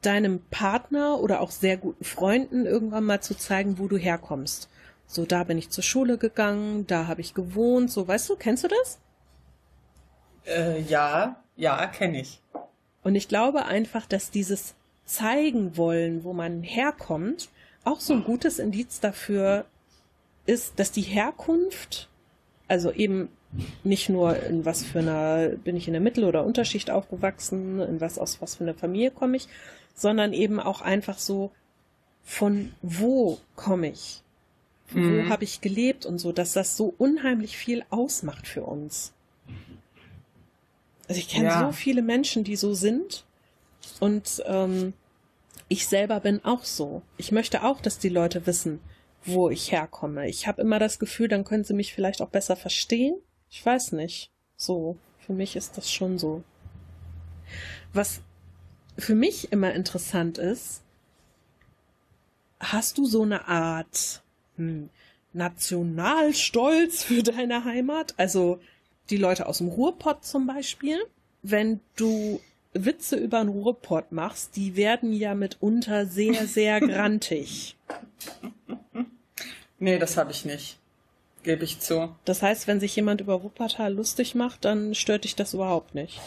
deinem Partner oder auch sehr guten Freunden irgendwann mal zu zeigen, wo du herkommst. So, da bin ich zur Schule gegangen, da habe ich gewohnt, so, weißt du, kennst du das? Äh, ja, ja, kenne ich. Und ich glaube einfach, dass dieses zeigen wollen, wo man herkommt, auch so ein gutes Indiz dafür ist, dass die Herkunft, also eben nicht nur in was für einer, bin ich in der Mittel- oder Unterschicht aufgewachsen, in was aus was für einer Familie komme ich, sondern eben auch einfach so, von wo komme ich? Mhm. Wo habe ich gelebt und so, dass das so unheimlich viel ausmacht für uns. Also ich kenne ja. so viele Menschen, die so sind und ähm, ich selber bin auch so. Ich möchte auch, dass die Leute wissen, wo ich herkomme. Ich habe immer das Gefühl, dann können sie mich vielleicht auch besser verstehen. Ich weiß nicht. So, für mich ist das schon so. Was für mich immer interessant ist, hast du so eine Art hm, Nationalstolz [laughs] für deine Heimat? Also die Leute aus dem Ruhrpott zum Beispiel. Wenn du Witze über den Ruhrpott machst, die werden ja mitunter sehr, sehr [laughs] grantig. Nee, das habe ich nicht. Gebe ich zu. Das heißt, wenn sich jemand über Wuppertal lustig macht, dann stört dich das überhaupt nicht.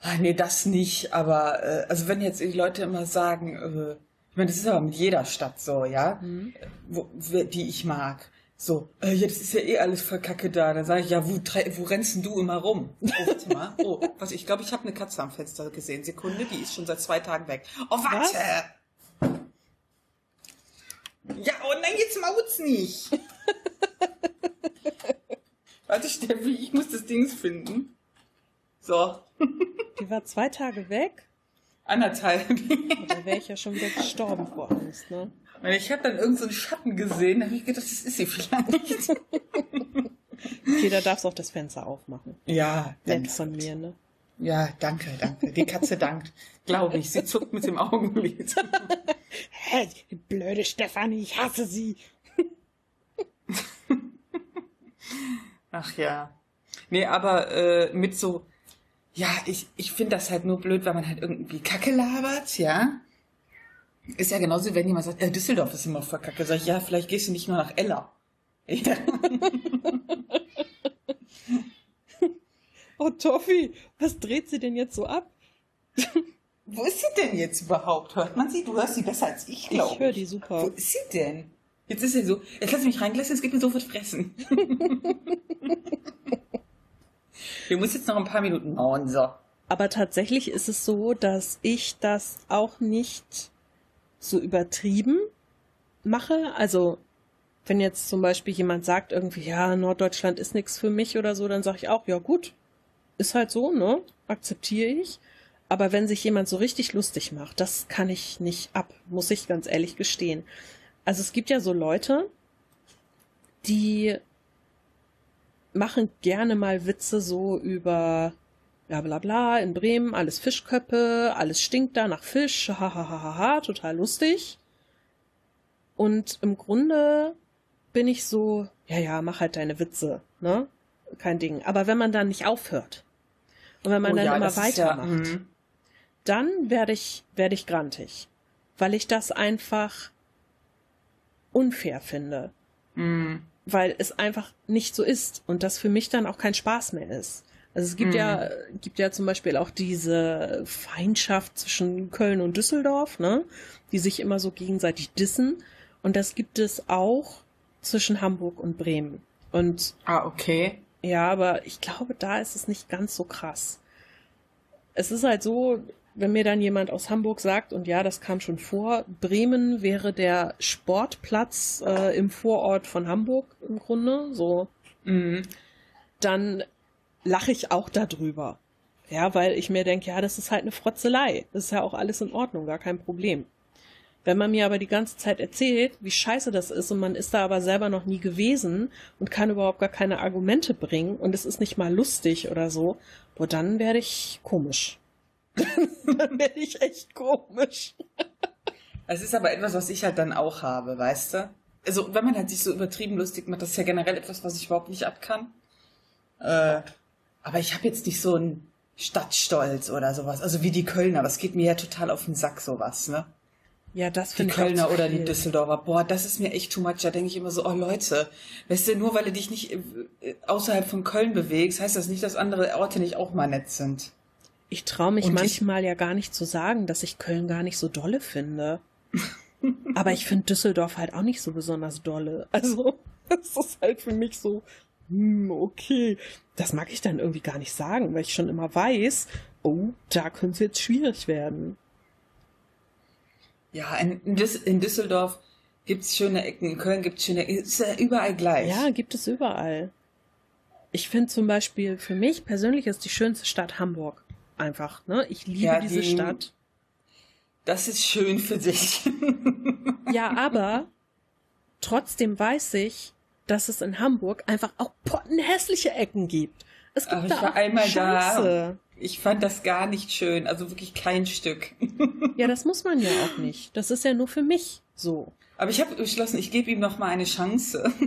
Ach, nee, das nicht. Aber äh, also wenn jetzt die Leute immer sagen, äh, ich meine, das ist aber mit jeder Stadt so, ja, mhm. wo, die ich mag. So, äh, ja, das ist ja eh alles voll Kacke da. Dann sage ich, ja, wo, wo rennst denn du immer rum? Oh, warte mal. Oh, was, ich glaube, ich habe eine Katze am Fenster gesehen. Sekunde, die ist schon seit zwei Tagen weg. Oh, warte! Was? Ja, oh nein, jetzt maut's nicht. [laughs] warte, Steffi, ich muss das Ding finden. So. die war zwei Tage weg? Anderthalb. da wäre ich ja schon wieder gestorben vor Angst, ne? Und ich habe dann irgendeinen so Schatten gesehen, da habe ich gedacht, das ist sie vielleicht. [laughs] okay, da darfst du auch das Fenster aufmachen. Ja, nett von mir, ne? Ja, danke, danke. Die Katze dankt. Glaube ich. Sie zuckt mit dem Augenlid. [laughs] Hä, die blöde Stefanie, ich hasse sie. [laughs] Ach ja. Nee, aber äh, mit so, ja, ich, ich finde das halt nur blöd, weil man halt irgendwie Kacke labert, ja. Ist ja genauso, wenn jemand sagt, äh, Düsseldorf ist immer verkacke. Sag ich, ja, vielleicht gehst du nicht nur nach Ella. Ja. oh, Toffi, was dreht sie denn jetzt so ab? Wo ist sie denn jetzt überhaupt? Hört man sie? Du hörst sie besser als ich, glaube ich. Ich höre die super. Wo ist sie denn? Jetzt ist sie so, jetzt lass mich reingelassen, es gibt mir sofort fressen. [laughs] Wir müssen jetzt noch ein paar Minuten mauern, so. Aber tatsächlich ist es so, dass ich das auch nicht so übertrieben mache. Also wenn jetzt zum Beispiel jemand sagt irgendwie, ja, Norddeutschland ist nichts für mich oder so, dann sage ich auch, ja gut, ist halt so, ne? Akzeptiere ich. Aber wenn sich jemand so richtig lustig macht, das kann ich nicht ab, muss ich ganz ehrlich gestehen. Also es gibt ja so Leute, die machen gerne mal Witze so über bla bla bla, in Bremen alles Fischköppe, alles stinkt da nach Fisch, hahaha, total lustig. Und im Grunde bin ich so, ja, ja, mach halt deine Witze, ne? Kein Ding. Aber wenn man dann nicht aufhört und wenn man oh, dann ja, immer weitermacht, ja, mhm. dann werde ich, werde ich grantig. Weil ich das einfach unfair finde. Mhm. Weil es einfach nicht so ist und das für mich dann auch kein Spaß mehr ist. Also es gibt mhm. ja, gibt ja zum Beispiel auch diese Feindschaft zwischen Köln und Düsseldorf, ne? Die sich immer so gegenseitig dissen. Und das gibt es auch zwischen Hamburg und Bremen. Und ah, okay. Ja, aber ich glaube, da ist es nicht ganz so krass. Es ist halt so, wenn mir dann jemand aus Hamburg sagt, und ja, das kam schon vor, Bremen wäre der Sportplatz äh, im Vorort von Hamburg im Grunde, so, mhm. dann lache ich auch darüber. Ja, weil ich mir denke, ja, das ist halt eine Frotzelei. Das ist ja auch alles in Ordnung, gar kein Problem. Wenn man mir aber die ganze Zeit erzählt, wie scheiße das ist und man ist da aber selber noch nie gewesen und kann überhaupt gar keine Argumente bringen und es ist nicht mal lustig oder so, boah, dann werde ich komisch. [laughs] dann werde ich echt komisch. Es ist aber etwas, was ich halt dann auch habe, weißt du? also wenn man halt sich so übertrieben lustig macht, das ist ja generell etwas, was ich überhaupt nicht abkann. Äh, aber ich habe jetzt nicht so einen Stadtstolz oder sowas. Also wie die Kölner, das geht mir ja total auf den Sack, sowas, ne? Ja, das Die finde ich auch Kölner oder die. Düsseldorfer. Boah, das ist mir echt too much. Da denke ich immer so, oh Leute, weißt du, nur weil du dich nicht äh, außerhalb von Köln bewegst, heißt das nicht, dass andere Orte nicht auch mal nett sind. Ich traue mich Und ich- manchmal ja gar nicht zu sagen, dass ich Köln gar nicht so dolle finde. [laughs] Aber ich finde Düsseldorf halt auch nicht so besonders dolle. Also, [laughs] das ist halt für mich so, hm, okay. Das mag ich dann irgendwie gar nicht sagen, weil ich schon immer weiß, oh, da könnte es jetzt schwierig werden. Ja, in, Düs- in Düsseldorf gibt's schöne Ecken, in Köln gibt's schöne Ecken, ist ja überall gleich. Ja, gibt es überall. Ich finde zum Beispiel, für mich persönlich ist die schönste Stadt Hamburg. Einfach, ne? Ich liebe Ja, diese die- Stadt. Das ist schön für dich. Ja, aber [laughs] trotzdem weiß ich, dass es in Hamburg einfach auch pottenhässliche Ecken gibt. Es gibt Aber da ich war einmal Scheiße. da. Ich fand das gar nicht schön, also wirklich kein Stück. [laughs] Ja, das muss man ja auch nicht. Das ist ja nur für mich so. Aber ich habe beschlossen, ich gebe ihm noch mal eine Chance. [laughs]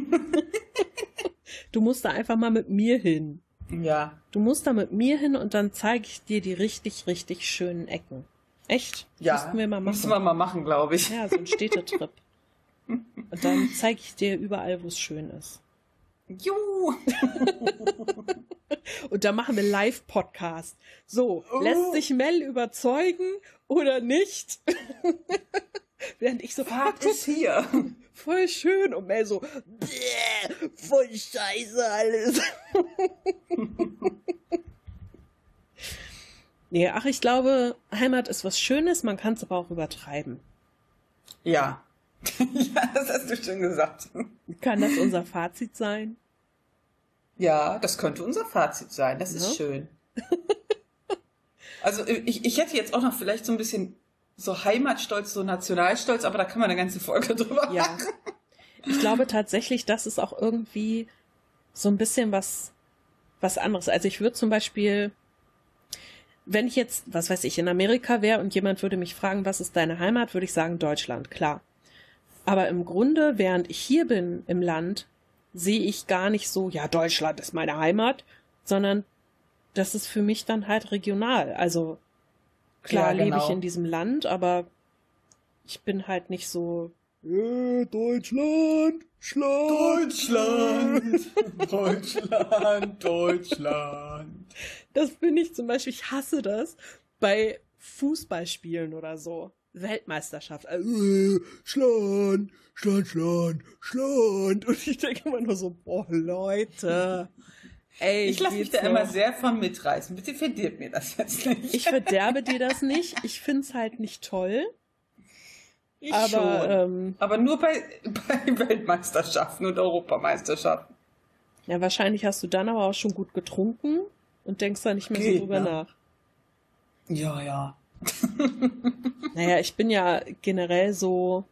Du musst da einfach mal mit mir hin. Ja, Du musst da mit mir hin und dann zeige ich dir die richtig, richtig schönen Ecken. Echt? ja. Müssten wir mal machen. Müssen wir mal machen, glaube ich. Ja, so ein Städtetrip. [laughs] Und dann zeige ich dir überall, wo es schön ist. Juhu. [laughs] Und da machen wir Live-Podcast. So, Oh. lässt sich Mel überzeugen oder nicht? [laughs] Während ich so, Fahrt ist hier. [laughs] voll schön. Und Mel so, "Bäh, voll scheiße alles. nee, ach, ich glaube, Heimat ist was Schönes, man kann es aber auch übertreiben. Ja. [laughs] ja, das hast du schon gesagt. Kann das unser Fazit sein? Ja, das könnte unser Fazit sein. Das ist Ja. schön. Also ich, ich hätte jetzt auch noch vielleicht so ein bisschen so Heimatstolz, so Nationalstolz, aber da kann man eine ganze Folge [laughs] drüber Ja. machen. Ich glaube tatsächlich, das ist auch irgendwie so ein bisschen was, was anderes. Also ich würde zum Beispiel, wenn ich jetzt, was weiß ich, in Amerika wäre und jemand würde mich fragen, was ist deine Heimat, würde ich sagen Deutschland, klar. Aber im Grunde, während ich hier bin im Land, sehe ich gar nicht so, ja, Deutschland ist meine Heimat, sondern das ist für mich dann halt regional. Also klar Ja, lebe ich genau. in diesem Land, aber ich bin halt nicht so, äh, Deutschland, Schlag. Deutschland, [laughs] Deutschland, Deutschland. Das finde ich zum Beispiel, ich hasse das bei Fußballspielen oder so. Weltmeisterschaft. Äh, Schland, Schland, Schland, Schland. Und ich denke immer nur so, boah, Leute. Ey, Ich lasse mich da immer noch? sehr von mitreißen. Bitte verdirbt mir das jetzt nicht. Ich verderbe dir das nicht. Ich find's halt nicht toll. Ich aber schon. ähm, aber nur bei, [laughs] bei Weltmeisterschaften und Europameisterschaften. ja, wahrscheinlich hast du dann aber auch schon gut getrunken und denkst da nicht mehr so Geht, drüber ne? nach. Ja, ja. [laughs] Naja, ich bin ja generell so,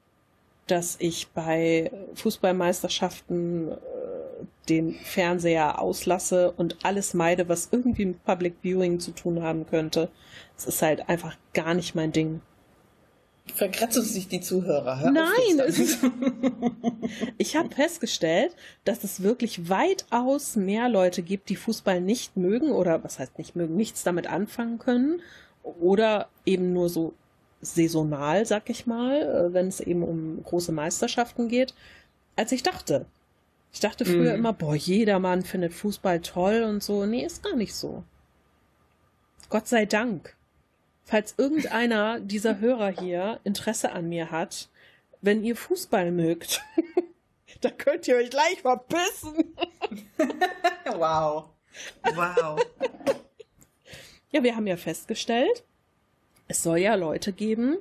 dass ich bei Fußballmeisterschaften äh, den Fernseher auslasse und alles meide, was irgendwie mit Public Viewing zu tun haben könnte. Es ist halt einfach gar nicht mein Ding. Verkratzt uns nicht die Zuhörer. Hör Nein. [laughs] Ich habe festgestellt, dass es wirklich weitaus mehr Leute gibt, die Fußball nicht mögen oder was heißt nicht mögen, nichts damit anfangen können oder eben nur so saisonal, sag ich mal, äh, wenn es eben um große Meisterschaften geht, als ich dachte. Ich dachte früher Mhm. immer, boah, jedermann findet Fußball toll und so. Nee, ist gar nicht so. Gott sei Dank. Falls irgendeiner [laughs] dieser Hörer hier Interesse an mir hat, wenn ihr Fußball mögt, [laughs] da könnt ihr euch gleich verpissen. [laughs] wow. Wow. Ja, wir haben ja festgestellt, es soll ja Leute geben,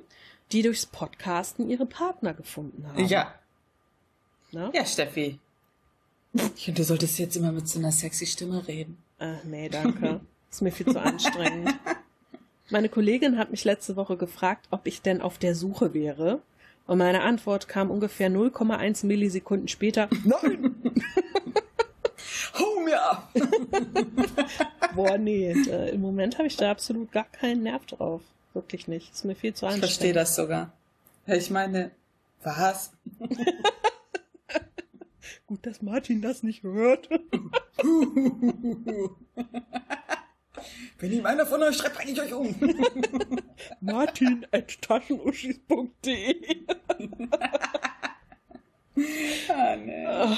die durchs Podcasten ihre Partner gefunden haben. Ja. Na? Ja, Steffi. Ich finde, du solltest jetzt immer mit so einer sexy Stimme reden. Ach nee, danke. Ist mir viel zu anstrengend. [laughs] Meine Kollegin hat mich letzte Woche gefragt, ob ich denn auf der Suche wäre. Und meine Antwort kam ungefähr 0,1 Millisekunden später. Nein! [laughs] Ab! Boah, nee. Äh, Im Moment habe ich da absolut gar keinen Nerv drauf. Wirklich nicht. Ist mir viel zu Ich anstrengend. verstehe das sogar. Ja, Ich meine, was? [laughs] Gut, dass Martin das nicht hört. [laughs] Wenn ihm einer von euch schreibt, bringe ich euch um. [laughs] Martin at taschenuschis.de ah, nee.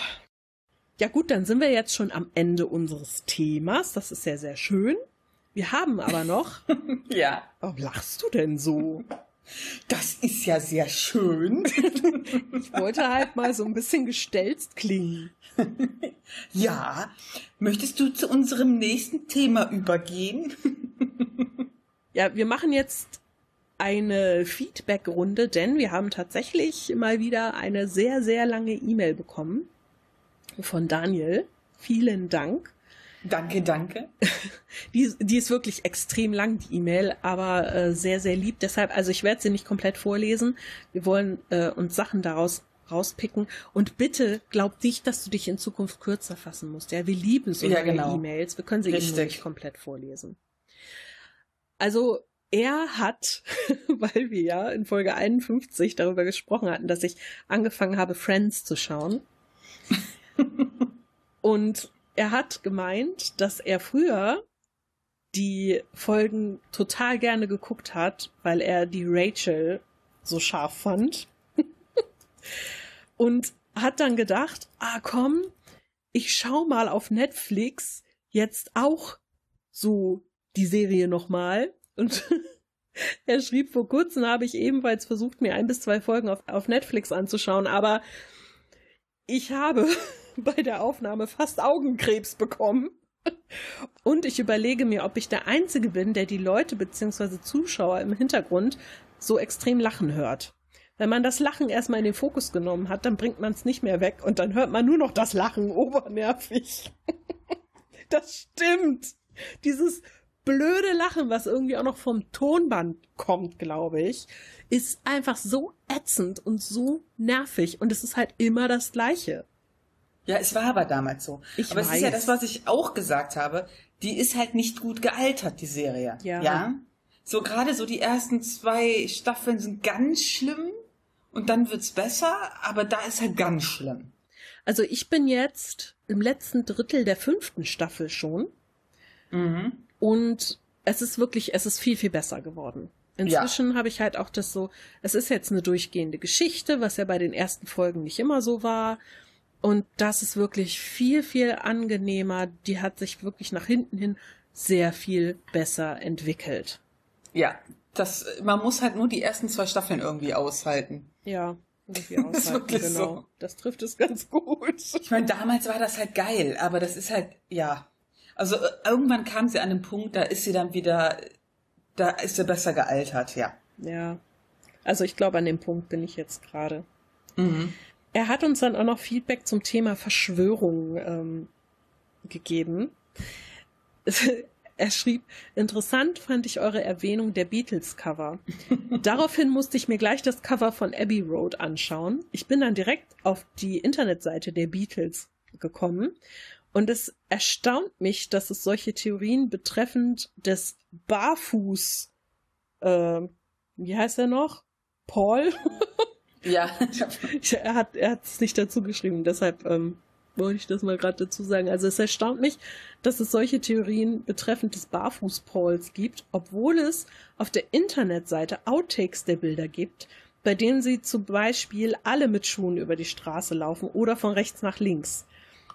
Ja gut, dann sind wir jetzt schon am Ende unseres Themas. Das ist ja sehr schön. Wir haben aber noch. [laughs] ja. Warum lachst du denn so? Das ist ja sehr schön. [laughs] ich wollte halt mal so ein bisschen gestelzt klingen. [laughs] ja. Möchtest du zu unserem nächsten Thema übergehen? ja, wir machen jetzt eine Feedback-Runde, denn wir haben tatsächlich mal wieder eine sehr, sehr lange E-Mail bekommen von Daniel. Vielen Dank. Danke, danke. [laughs] Die, die ist wirklich extrem lang, die E-Mail, aber äh, sehr, sehr lieb. Deshalb, also ich werde sie nicht komplett vorlesen. Wir wollen äh, uns Sachen daraus rauspicken. Und bitte glaub nicht, dass du dich in Zukunft kürzer fassen musst. Ja, wir lieben so ja, genau. E-Mails. Wir können sie Richtig. eben nicht komplett vorlesen. Also er hat, [laughs] weil wir ja in Folge 51 darüber gesprochen hatten, dass ich angefangen habe, Friends zu schauen. [laughs] Und er hat gemeint, dass er früher die Folgen total gerne geguckt hat, weil er die Rachel so scharf fand. [laughs] und hat dann gedacht, ah komm, ich schau mal auf Netflix jetzt auch so die Serie nochmal. Und [laughs] er schrieb, vor kurzem habe ich ebenfalls versucht, mir ein bis zwei Folgen auf, auf Netflix anzuschauen, aber ich habe [laughs] bei der Aufnahme fast Augenkrebs bekommen. Und ich überlege mir, ob ich der Einzige bin, der die Leute bzw. Zuschauer im Hintergrund so extrem lachen hört. Wenn man das Lachen erstmal in den Fokus genommen hat, dann bringt man es nicht mehr weg und dann hört man nur noch das Lachen [laughs] obernervig. [laughs] das stimmt. Dieses blöde Lachen, was irgendwie auch noch vom Tonband kommt, glaube ich, ist einfach so ätzend und so nervig und es ist halt immer das Gleiche. Ja, es war aber damals so. Ich aber weiß. es ist ja das, was ich auch gesagt habe. Die ist halt nicht gut gealtert, die Serie. Ja. ja? So gerade so die ersten zwei Staffeln sind ganz schlimm und dann wird's besser, aber da ist halt ganz schlimm. Also ich bin jetzt im letzten Drittel der fünften Staffel schon. Mhm. Und es ist wirklich, es ist viel, viel besser geworden. Inzwischen ja. habe ich halt auch das so, es ist jetzt eine durchgehende Geschichte, was ja bei den ersten Folgen nicht immer so war. Und das ist wirklich viel, viel angenehmer. Die hat sich wirklich nach hinten hin sehr viel besser entwickelt. Ja, das, man muss halt nur die ersten zwei Staffeln irgendwie aushalten. Ja, irgendwie aushalten, [laughs] das ist wirklich genau. So. Das trifft es [laughs] ganz gut. Ich meine, damals war das halt geil, aber das ist halt, ja. Also äh, irgendwann kam sie an den Punkt, da ist sie dann wieder, da ist sie besser gealtert, ja. Ja. Also ich glaube, an dem Punkt bin ich jetzt gerade. Mhm. Er hat uns dann auch noch Feedback zum Thema Verschwörung ähm, gegeben. [laughs] er schrieb, interessant fand ich eure Erwähnung der Beatles-Cover. Daraufhin musste ich mir gleich das Cover von Abbey Road anschauen. Ich bin dann direkt auf die Internetseite der Beatles gekommen und es erstaunt mich, dass es solche Theorien betreffend des Barfuß, äh, wie heißt er noch? Paul? [laughs] Ja. er hat er hat es nicht dazu geschrieben, deshalb ähm, wollte ich das mal gerade dazu sagen. Also es erstaunt mich, dass es solche Theorien betreffend des Barfußpauls gibt, obwohl es auf der Internetseite Outtakes der Bilder gibt, bei denen sie zum Beispiel alle mit Schuhen über die Straße laufen oder von rechts nach links.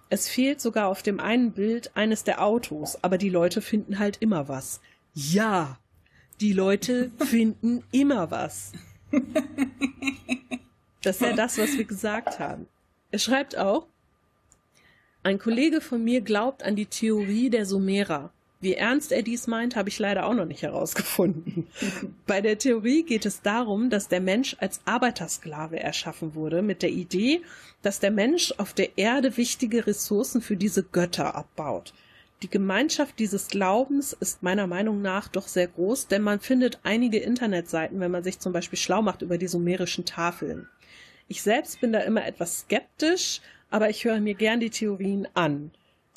Es fehlt sogar auf dem einen Bild eines der Autos, aber die Leute finden halt immer was. Ja, die Leute [laughs] finden immer was. [laughs] Das ist ja das, was wir gesagt [laughs] haben. Er schreibt auch, ein Kollege von mir glaubt an die Theorie der Sumerer. Wie ernst er dies meint, habe ich leider auch noch nicht herausgefunden. [laughs] Bei der Theorie geht es darum, dass der Mensch als Arbeitersklave erschaffen wurde, mit der Idee, dass der Mensch auf der Erde wichtige Ressourcen für diese Götter abbaut. Die Gemeinschaft dieses Glaubens ist meiner Meinung nach doch sehr groß, denn man findet einige Internetseiten, wenn man sich zum Beispiel schlau macht über die sumerischen Tafeln. Ich selbst bin da immer etwas skeptisch, aber ich höre mir gern die Theorien an.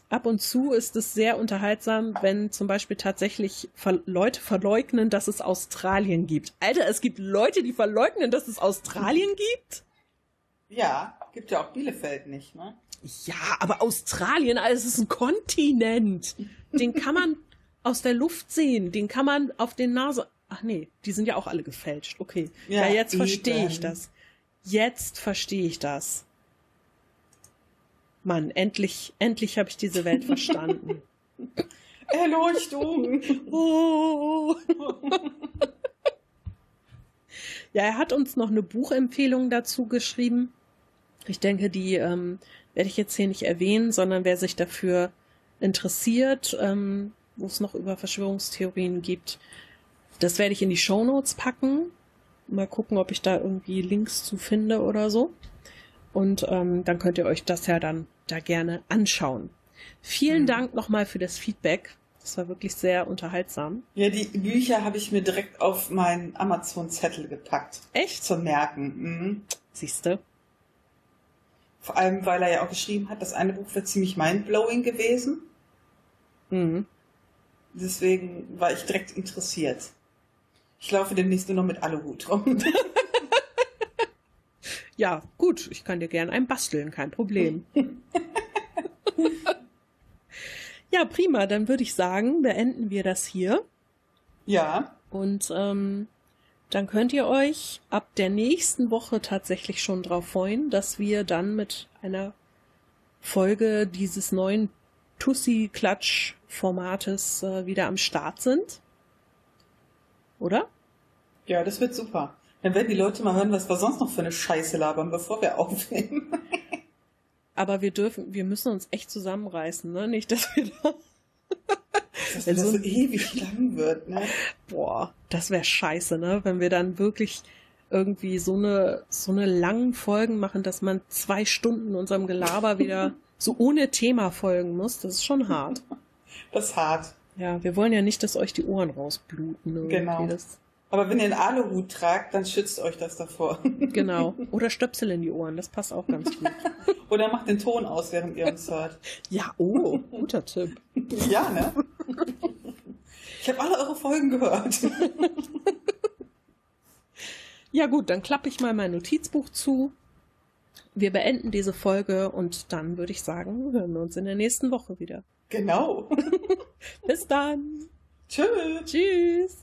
Ab und zu ist es sehr unterhaltsam, wenn zum Beispiel tatsächlich Leute verleugnen, dass es Australien gibt. Alter, es gibt Leute, die verleugnen, dass es Australien gibt? Ja. Gibt ja auch Bielefeld nicht, ne? Ja, aber Australien, also es ist ein Kontinent. Den kann man [laughs] aus der Luft sehen. Den kann man auf den Nase. Ach nee, die sind ja auch alle gefälscht. Okay. Ja, ja jetzt verstehe ich das. Jetzt verstehe ich das. Mann, endlich, endlich habe ich diese Welt verstanden. [laughs] Erleuchtung. [laughs] Oh. ja, er hat uns noch eine Buchempfehlung dazu geschrieben. Ich denke, die ähm, werde ich jetzt hier nicht erwähnen, sondern wer sich dafür interessiert, ähm, wo es noch über Verschwörungstheorien gibt, das werde ich in die Show Notes packen. Mal gucken, ob ich da irgendwie Links zu finde oder so. Und ähm, dann könnt ihr euch das ja dann da gerne anschauen. Vielen mhm. Dank nochmal für das Feedback. Das war wirklich sehr unterhaltsam. Ja, die Bücher habe ich mir direkt auf meinen Amazon-Zettel gepackt. Echt? Zum Merken. Mhm. Siehste. Vor allem, weil er ja auch geschrieben hat, das eine Buch wäre ziemlich mindblowing gewesen. Mhm. Deswegen war ich direkt interessiert. Ich laufe demnächst nur noch mit Aluhut rum. [laughs] ja, gut, ich kann dir gern einen basteln, kein Problem. [laughs] ja, prima, dann würde ich sagen, beenden wir das hier. Ja. Und ähm, dann könnt ihr euch ab der nächsten Woche tatsächlich schon darauf freuen, dass wir dann mit einer Folge dieses neuen Tussi-Klatsch-Formates äh, wieder am Start sind. Oder? Ja, das wird super. Dann werden die Leute mal hören, was wir sonst noch für eine Scheiße labern, bevor wir aufnehmen. [laughs] Aber wir dürfen, wir müssen uns echt zusammenreißen, ne? Nicht, dass wir da. dass das so ewig lang wird, ne? Boah, das wäre scheiße, ne? Wenn wir dann wirklich irgendwie so eine, so eine langen Folgen machen, dass man zwei Stunden unserem Gelaber wieder [laughs] so ohne Thema folgen muss. Das ist schon hart. Das ist hart. Ja, wir wollen ja nicht, dass euch die Ohren rausbluten. Irgendwie. Genau. Das aber wenn ihr einen Aluhut tragt, dann schützt euch das davor. [laughs] Genau. Oder Stöpsel in die Ohren, das passt auch ganz gut. [laughs] Oder macht den Ton aus, während ihr uns hört. Ja, oh, guter Tipp. [laughs] Ja, ne? Ich habe alle eure Folgen gehört. Ja gut, dann klappe ich mal mein Notizbuch zu. Wir beenden diese Folge und dann würde ich sagen, hören wir uns in der nächsten Woche wieder. Genau. Bis dann. Tschüss. Tschüss.